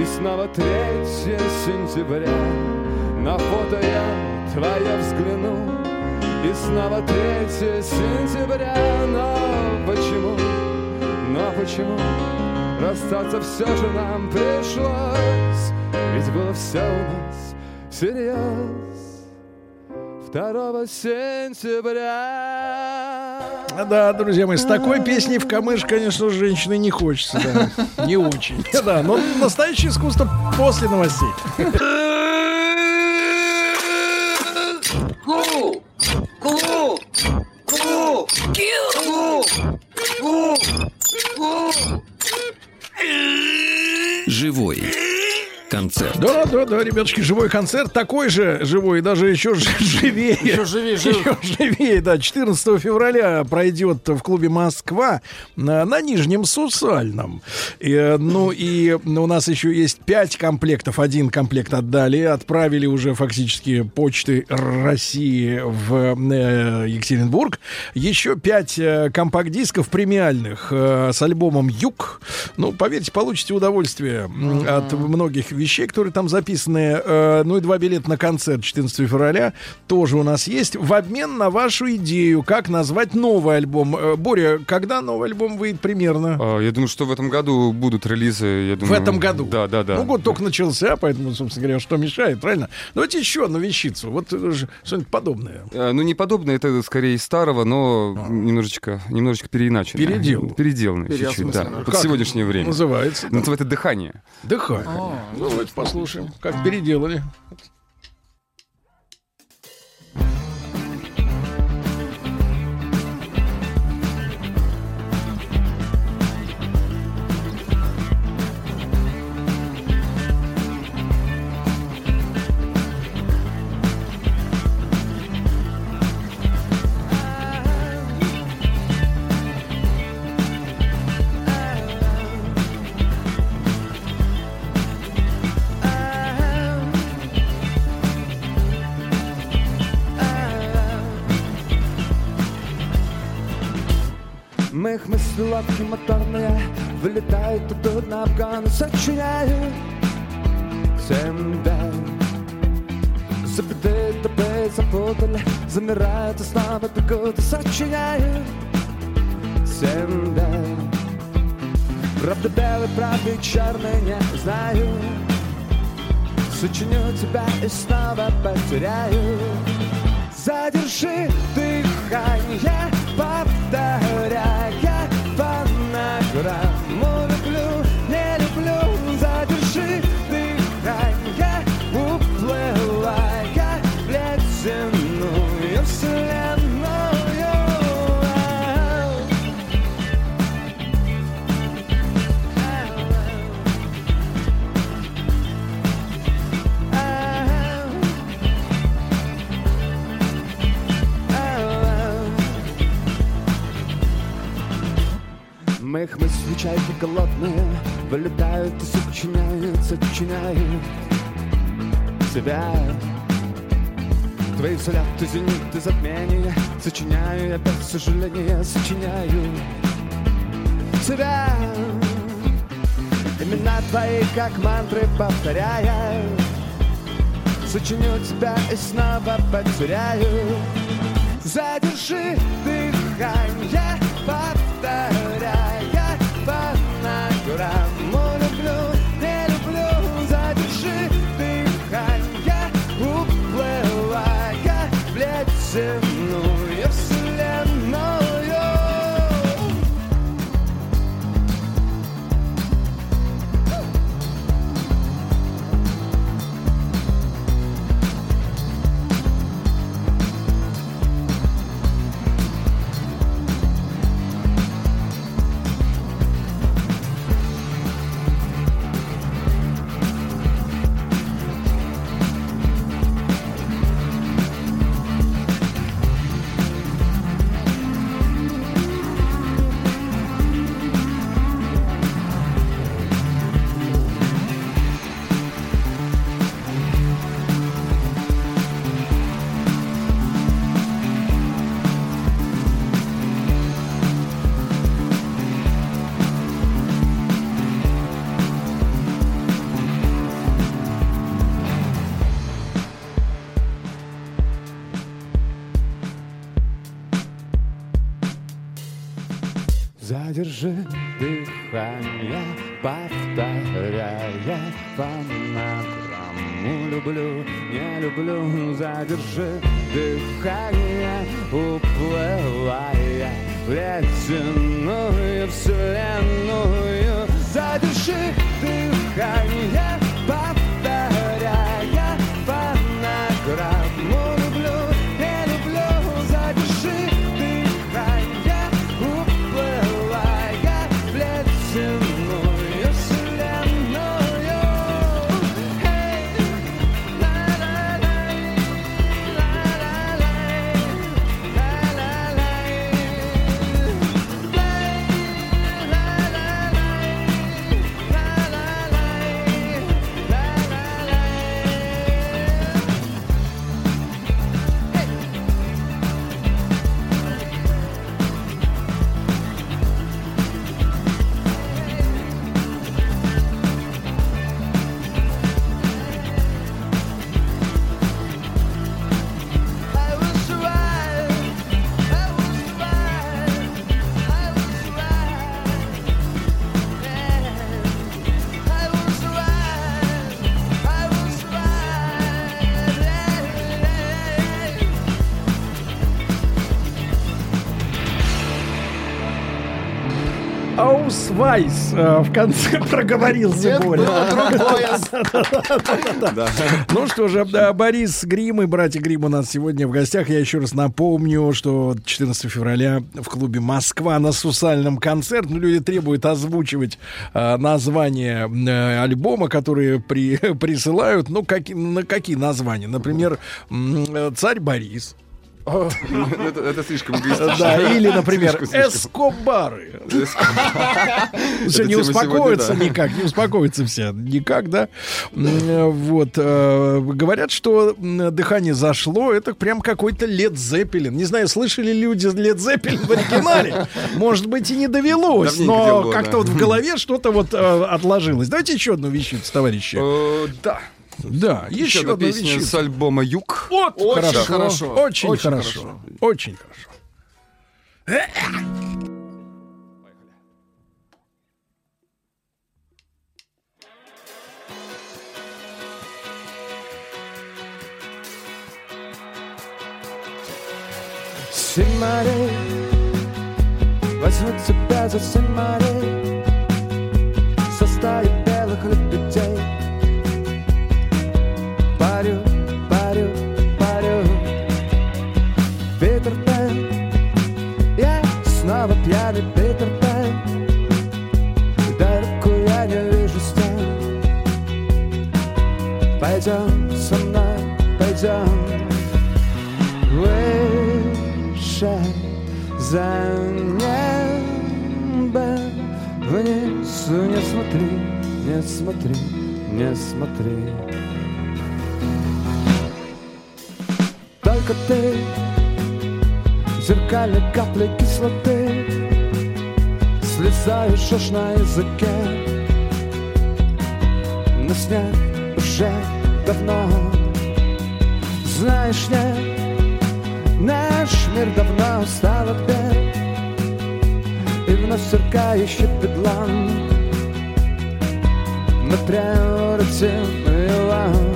И снова 3 сентября На фото я твое взгляну И снова 3 сентября. Но почему, но почему? Расстаться все же нам пришлось. Ведь было все у нас всерьез 2 сентября. Да, друзья мои, с такой песней в камыш, конечно, женщины не хочется, да. Не очень. *laughs* Да, но настоящее искусство после новостей. Ку! Ку! Ку! Ку! Ку! Живой концерт. Да, да, да, ребятушки, живой концерт такой же живой, даже еще *laughs* живее. Еще живее, живее. Еще живее, да. 14 февраля пройдет в клубе Москва на, на Нижнем Сусальном. И, э, ну и у нас еще есть пять комплектов. Один комплект отдали, отправили уже фактически почты России в э, Екатеринбург. Еще пять э, компакт-дисков премиальных э, с альбомом «Юг». Ну, поверьте, получите удовольствие м, от многих вещей, которые там записаны. Э, ну и два билета на концерт 14 февраля тоже у нас есть. В обмен на вашу идею, как назвать новый альбом. Э, Боря, когда новый альбом выйдет примерно? А, Я думаю, что в этом году будут релизы. Я В думаю, этом году. Да, да, да. Ну, год только начался, поэтому, собственно говоря, что мешает, правильно? Давайте еще одну вещицу. Вот э, что-нибудь подобное. А, Ну, не подобное, это скорее из старого, но немножечко, немножечко переиначено. Переделан. Переделанный чуть-чуть, да. Под Как сегодняшнее время. Называется. Называется «Дыхание». Дыхание. Ну, давайте послушаем, как переделали. Мыслей лодки моторные Вылетают тут на Афган Сочиняю себя Забиты топы запутали Замирают и снова бегут сочиняю себя Правда белый, правда черный не знаю. Сочиню тебя и снова потеряю. Задержи дыхание, фонограмму Люблю, не люблю, задержи дыхание. Уплывая в ледяную вселенную. Моих мыслей чайки голодные Вылетают и сочиняют, сочиняют себя. Твои взгляды, зениты, затмения Сочиняю я без сожаления, сочиняю. Себя. Имена твои, как мантры, повторяя Сочиню тебя и снова потеряю. Задержи дыхание, повторяя Задержи дыхание, повторяя фонограмму Люблю, не люблю, задержи дыхание, уплывая в ледяную вселенную. Задержи дыхание, э, в конце проговорился Боря. другое. Ну что же, да, Борис Грим и братья Грим у нас сегодня в гостях. Я еще раз напомню, что 14 февраля в клубе «Москва» на Сусальном концерт. Ну, люди требуют озвучивать э, название э, альбома, которые при, *laughs* присылают. Ну, каки- на какие названия? Например, э, «Царь Борис». Это это слишком. Да, или, например. «Эскобары». Это не успокоятся никак, не успокоятся все никак, да. Вот. э, Говорят, что дыхание зашло, это прям какой-то Лед Зеппелин. Не знаю, слышали люди Лед Зеппелин в оригинале? Может быть, и не довелось, но как-то вот в голове что-то вот э, отложилось. Давайте еще одну вещицу, товарищи. Да. Да, Еще еще одна одну песня вещицу. с альбома «Юг». Вот, Очень хорошо, хорошо. Очень, Очень хорошо. хорошо. Очень хорошо. Семь морей Возьму тебя за семь смотри, не смотри. Только ты Зеркальной капли кислоты Слезаешь аж на языке. Но снег уже давно. Знаешь, нет Наш мир давно стал опять И вновь сверкающий бедлам Мы превратим его В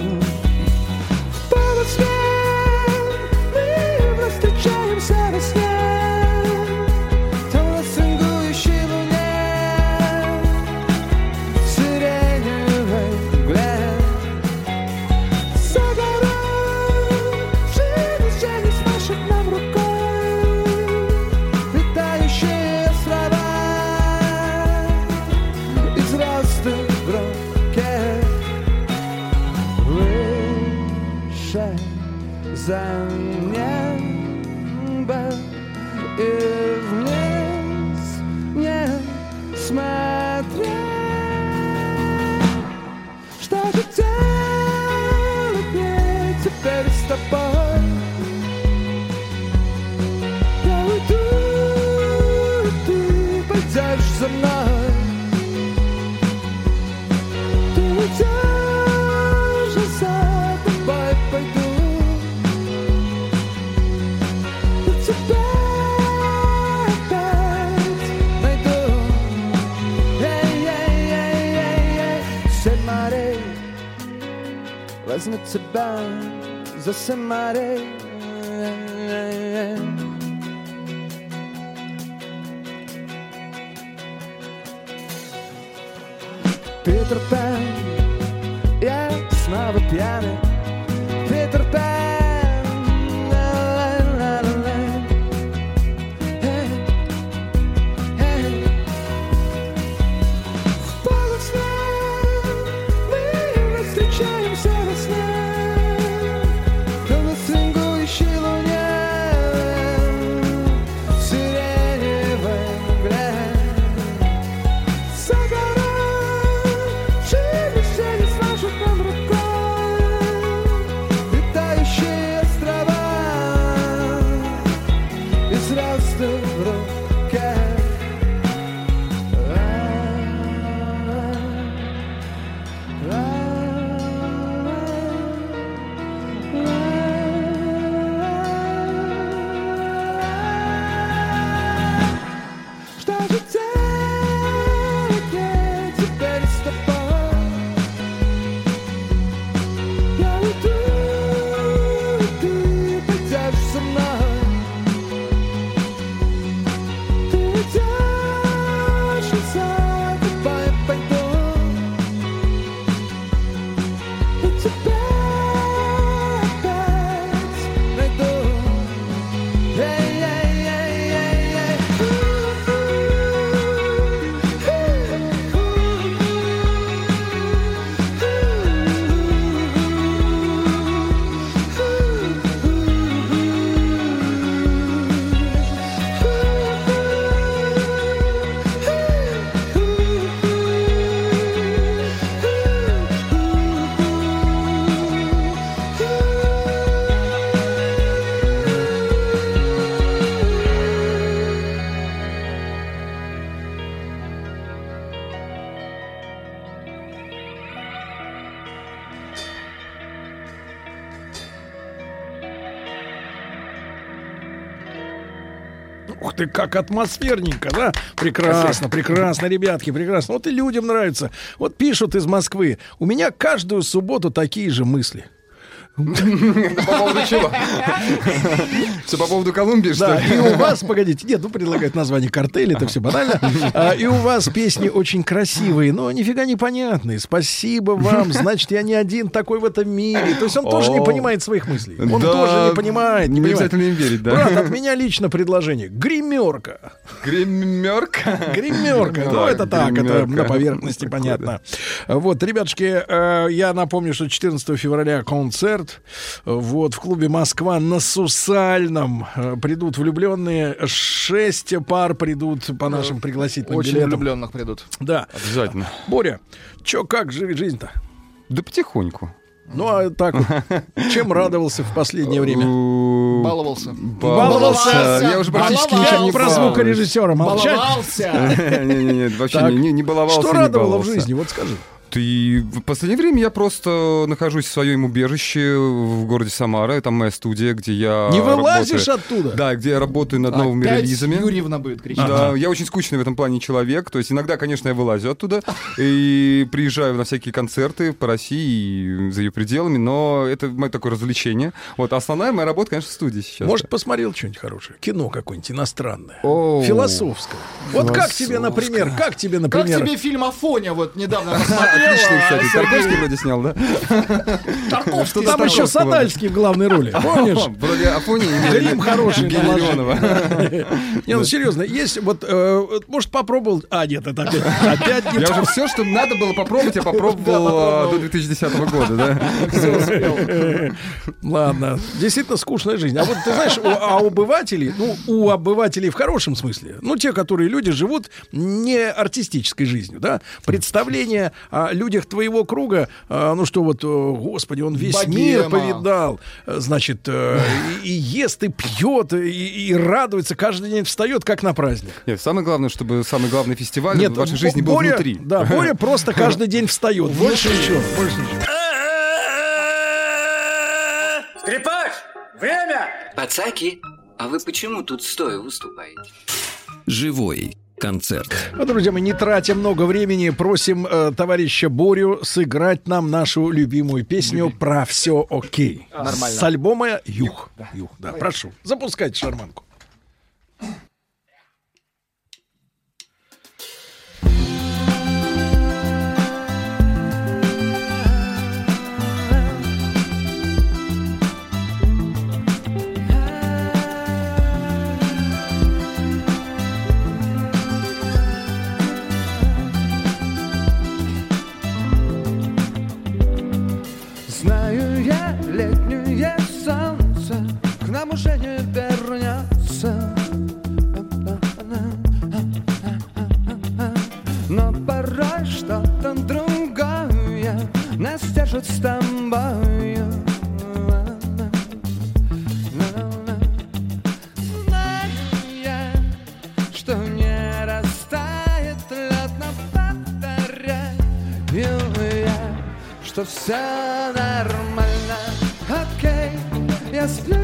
за семь ты, как атмосферненько, да? Прекрасно, прекрасно, ребятки, прекрасно. Вот и людям нравится. Вот пишут из Москвы. У меня каждую субботу такие же мысли. По поводу чего? Все по поводу Колумбии, что ли? и у вас, погодите, нет, ну предлагают название картеля, это все банально. А, и у вас песни очень красивые, но нифига непонятные. Спасибо вам, значит, я не один такой в этом мире. То есть он тоже не понимает своих мыслей. Он тоже не понимает, не Не обязательно им верить, да. Брат, от меня лично предложение. Гримерка. Гримерка? Гримерка. Ну, это так, это на поверхности понятно. Вот, ребятушки, э, я напомню, что 14 февраля концерт. Вот, в клубе «Москва» на Сусальном э, придут влюбленные. Шесть пар придут по нашим пригласительным Очень билетам. влюбленных придут. Да. Обязательно. Боря, чё, как живет жизнь-то? Да потихоньку. Ну, а так вот, чем радовался в последнее время? Баловался. Баловался. Я уже практически ничем не Про звукорежиссера молчать. Баловался. *laughs* Не-не-не, вообще не- не не баловался, Что радовало в жизни? Вот скажи. Ты в последнее время я просто нахожусь в своем убежище в городе Самара. Там моя студия, где я Не вылазишь работаю. оттуда? Да, где я работаю над новыми Опять релизами. Юрьевна будет кричать. Да, я очень скучный в этом плане человек. То есть иногда, конечно, я вылазю оттуда и приезжаю на всякие концерты по России и за ее пределами, но это мое такое развлечение. Вот, а основная моя работа, конечно, в студии сейчас. Может, посмотрел что-нибудь хорошее? Кино какое-нибудь иностранное. О. Философское. Вот как тебе, например, как тебе, Как например... тебе фильм Афоня вот недавно посмотрел? Отличный, кстати. а, Тарковский вроде снял, да? Тарковский. Там еще. Садальский в главной роли. *laughs* Помнишь? Вроде Афони Грим хороший. Леонова. *laughs* Не, ну серьезно, есть вот, э, вот, может, попробовал... А, нет, это опять, опять не Я уже все, что надо было попробовать, я *laughs* попробовал а, до 2010 года, да? Ладно, действительно скучная жизнь. А вот ты знаешь, у, а у обывателей, ну, у обывателей в хорошем смысле, ну, те, которые люди живут не артистической жизнью, да, представление о людях твоего круга, а, ну, что вот, господи, он весь мир Богема. повидал, э, значит, э, и, и ест, и пьет, и, и радуется, каждый день встает, как на праздник. Нет, самое главное, чтобы самый главный фестиваль Нет, в вашей жизни был Боря, внутри. Да, Боря просто *laughs* каждый день встает. Больше ничего. Больше ничего. Скрипач! Время! Пацаки, а вы почему тут стоя выступаете? Живой. Концерт. Ну, друзья мои, не тратя много времени, просим э, товарища Борю сыграть нам нашу любимую песню про все окей. Нормально. С альбома Юг. Юг, да, прошу. Запускайте шарманку. Уже не вернется Но порой что-то другое Нас держит с тобою что все нормально, окей. Я сплю,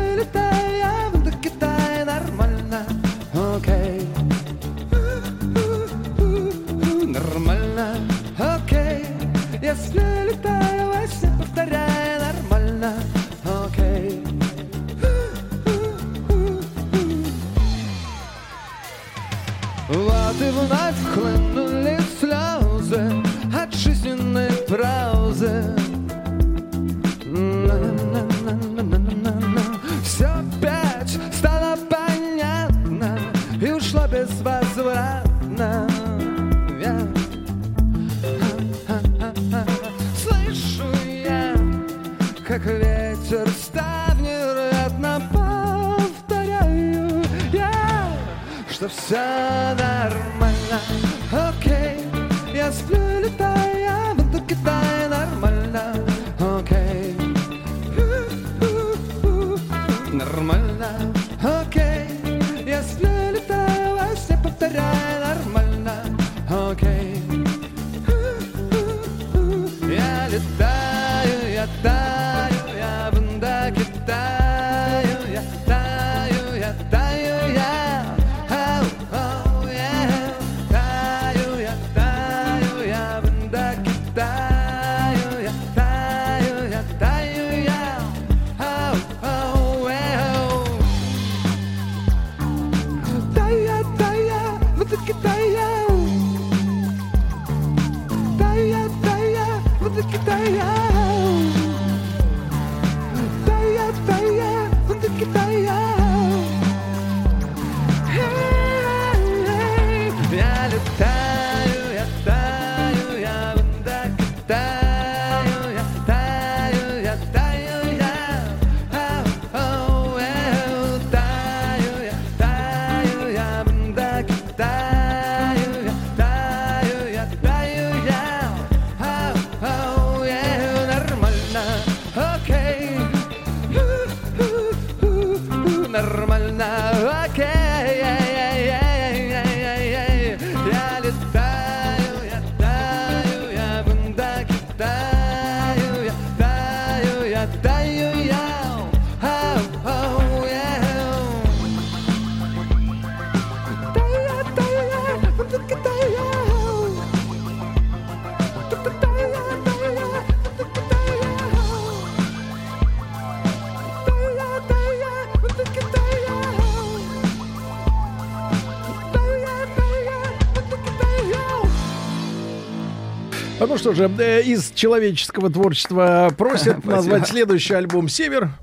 Ну что же, э, из человеческого творчества просят назвать следующий альбом «Север». *laughs*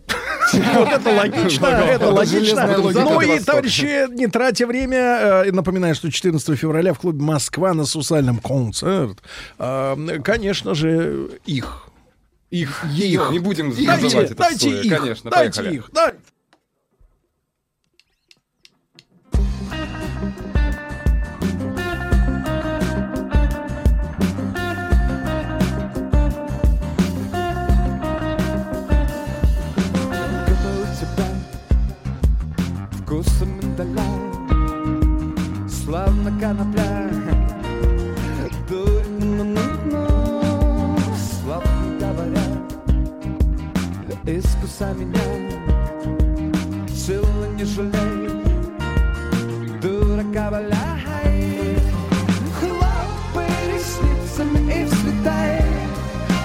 Вот это логично, это логично. Ну и, товарищи, не тратя время, э, напоминаю, что 14 февраля в клубе «Москва» на Сусальном концерт. А, Конечно же, их. Их, их. Не будем Дайте, называть это дайте их, Конечно, дайте поехали. их. да. Славно конопля. Дует, ну-ну-ну Славно говоря Искуса меня Силы не жалей. Дурака валяй. Ресницами и взлетай,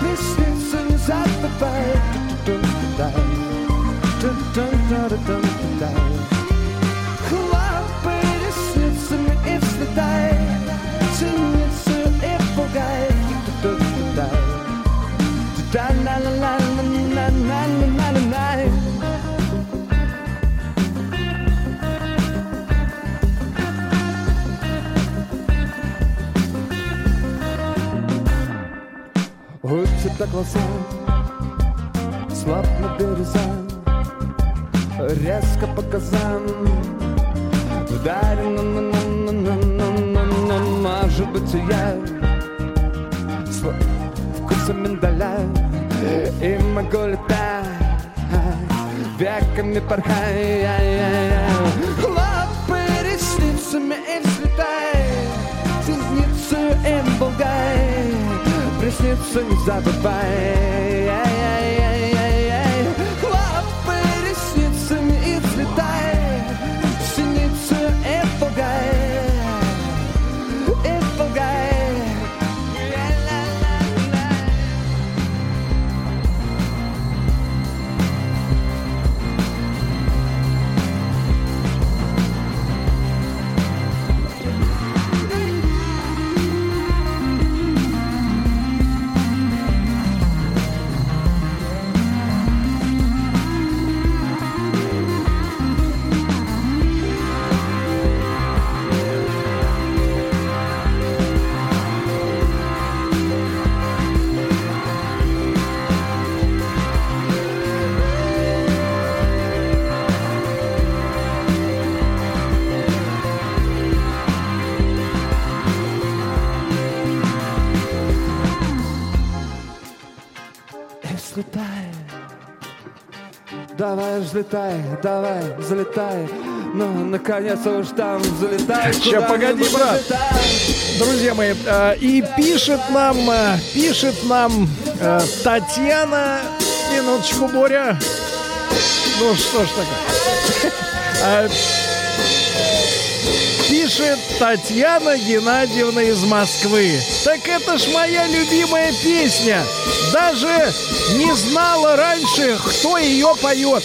ресницы не забывай. Тун-тун-тун-тун-тун-тун-тун. Тебя глаза Слабно береза Резко показан на на Может быть я С вкусом миндаля И могу летать Веками порхай Хлопай ресницами и взлетай Ресницу им болгай Ресницу не забывай Давай взлетай, давай взлетай Ну, наконец уж там взлетай Ща, погоди, брат. взлетай. Друзья мои, э, и пишет нам, э, пишет нам э, Татьяна, минуточку, Боря. Ну что ж такое? *laughs* Э, Пишет Татьяна Геннадьевна из Москвы. Так это ж моя любимая песня. Даже не знала раньше, кто ее поет.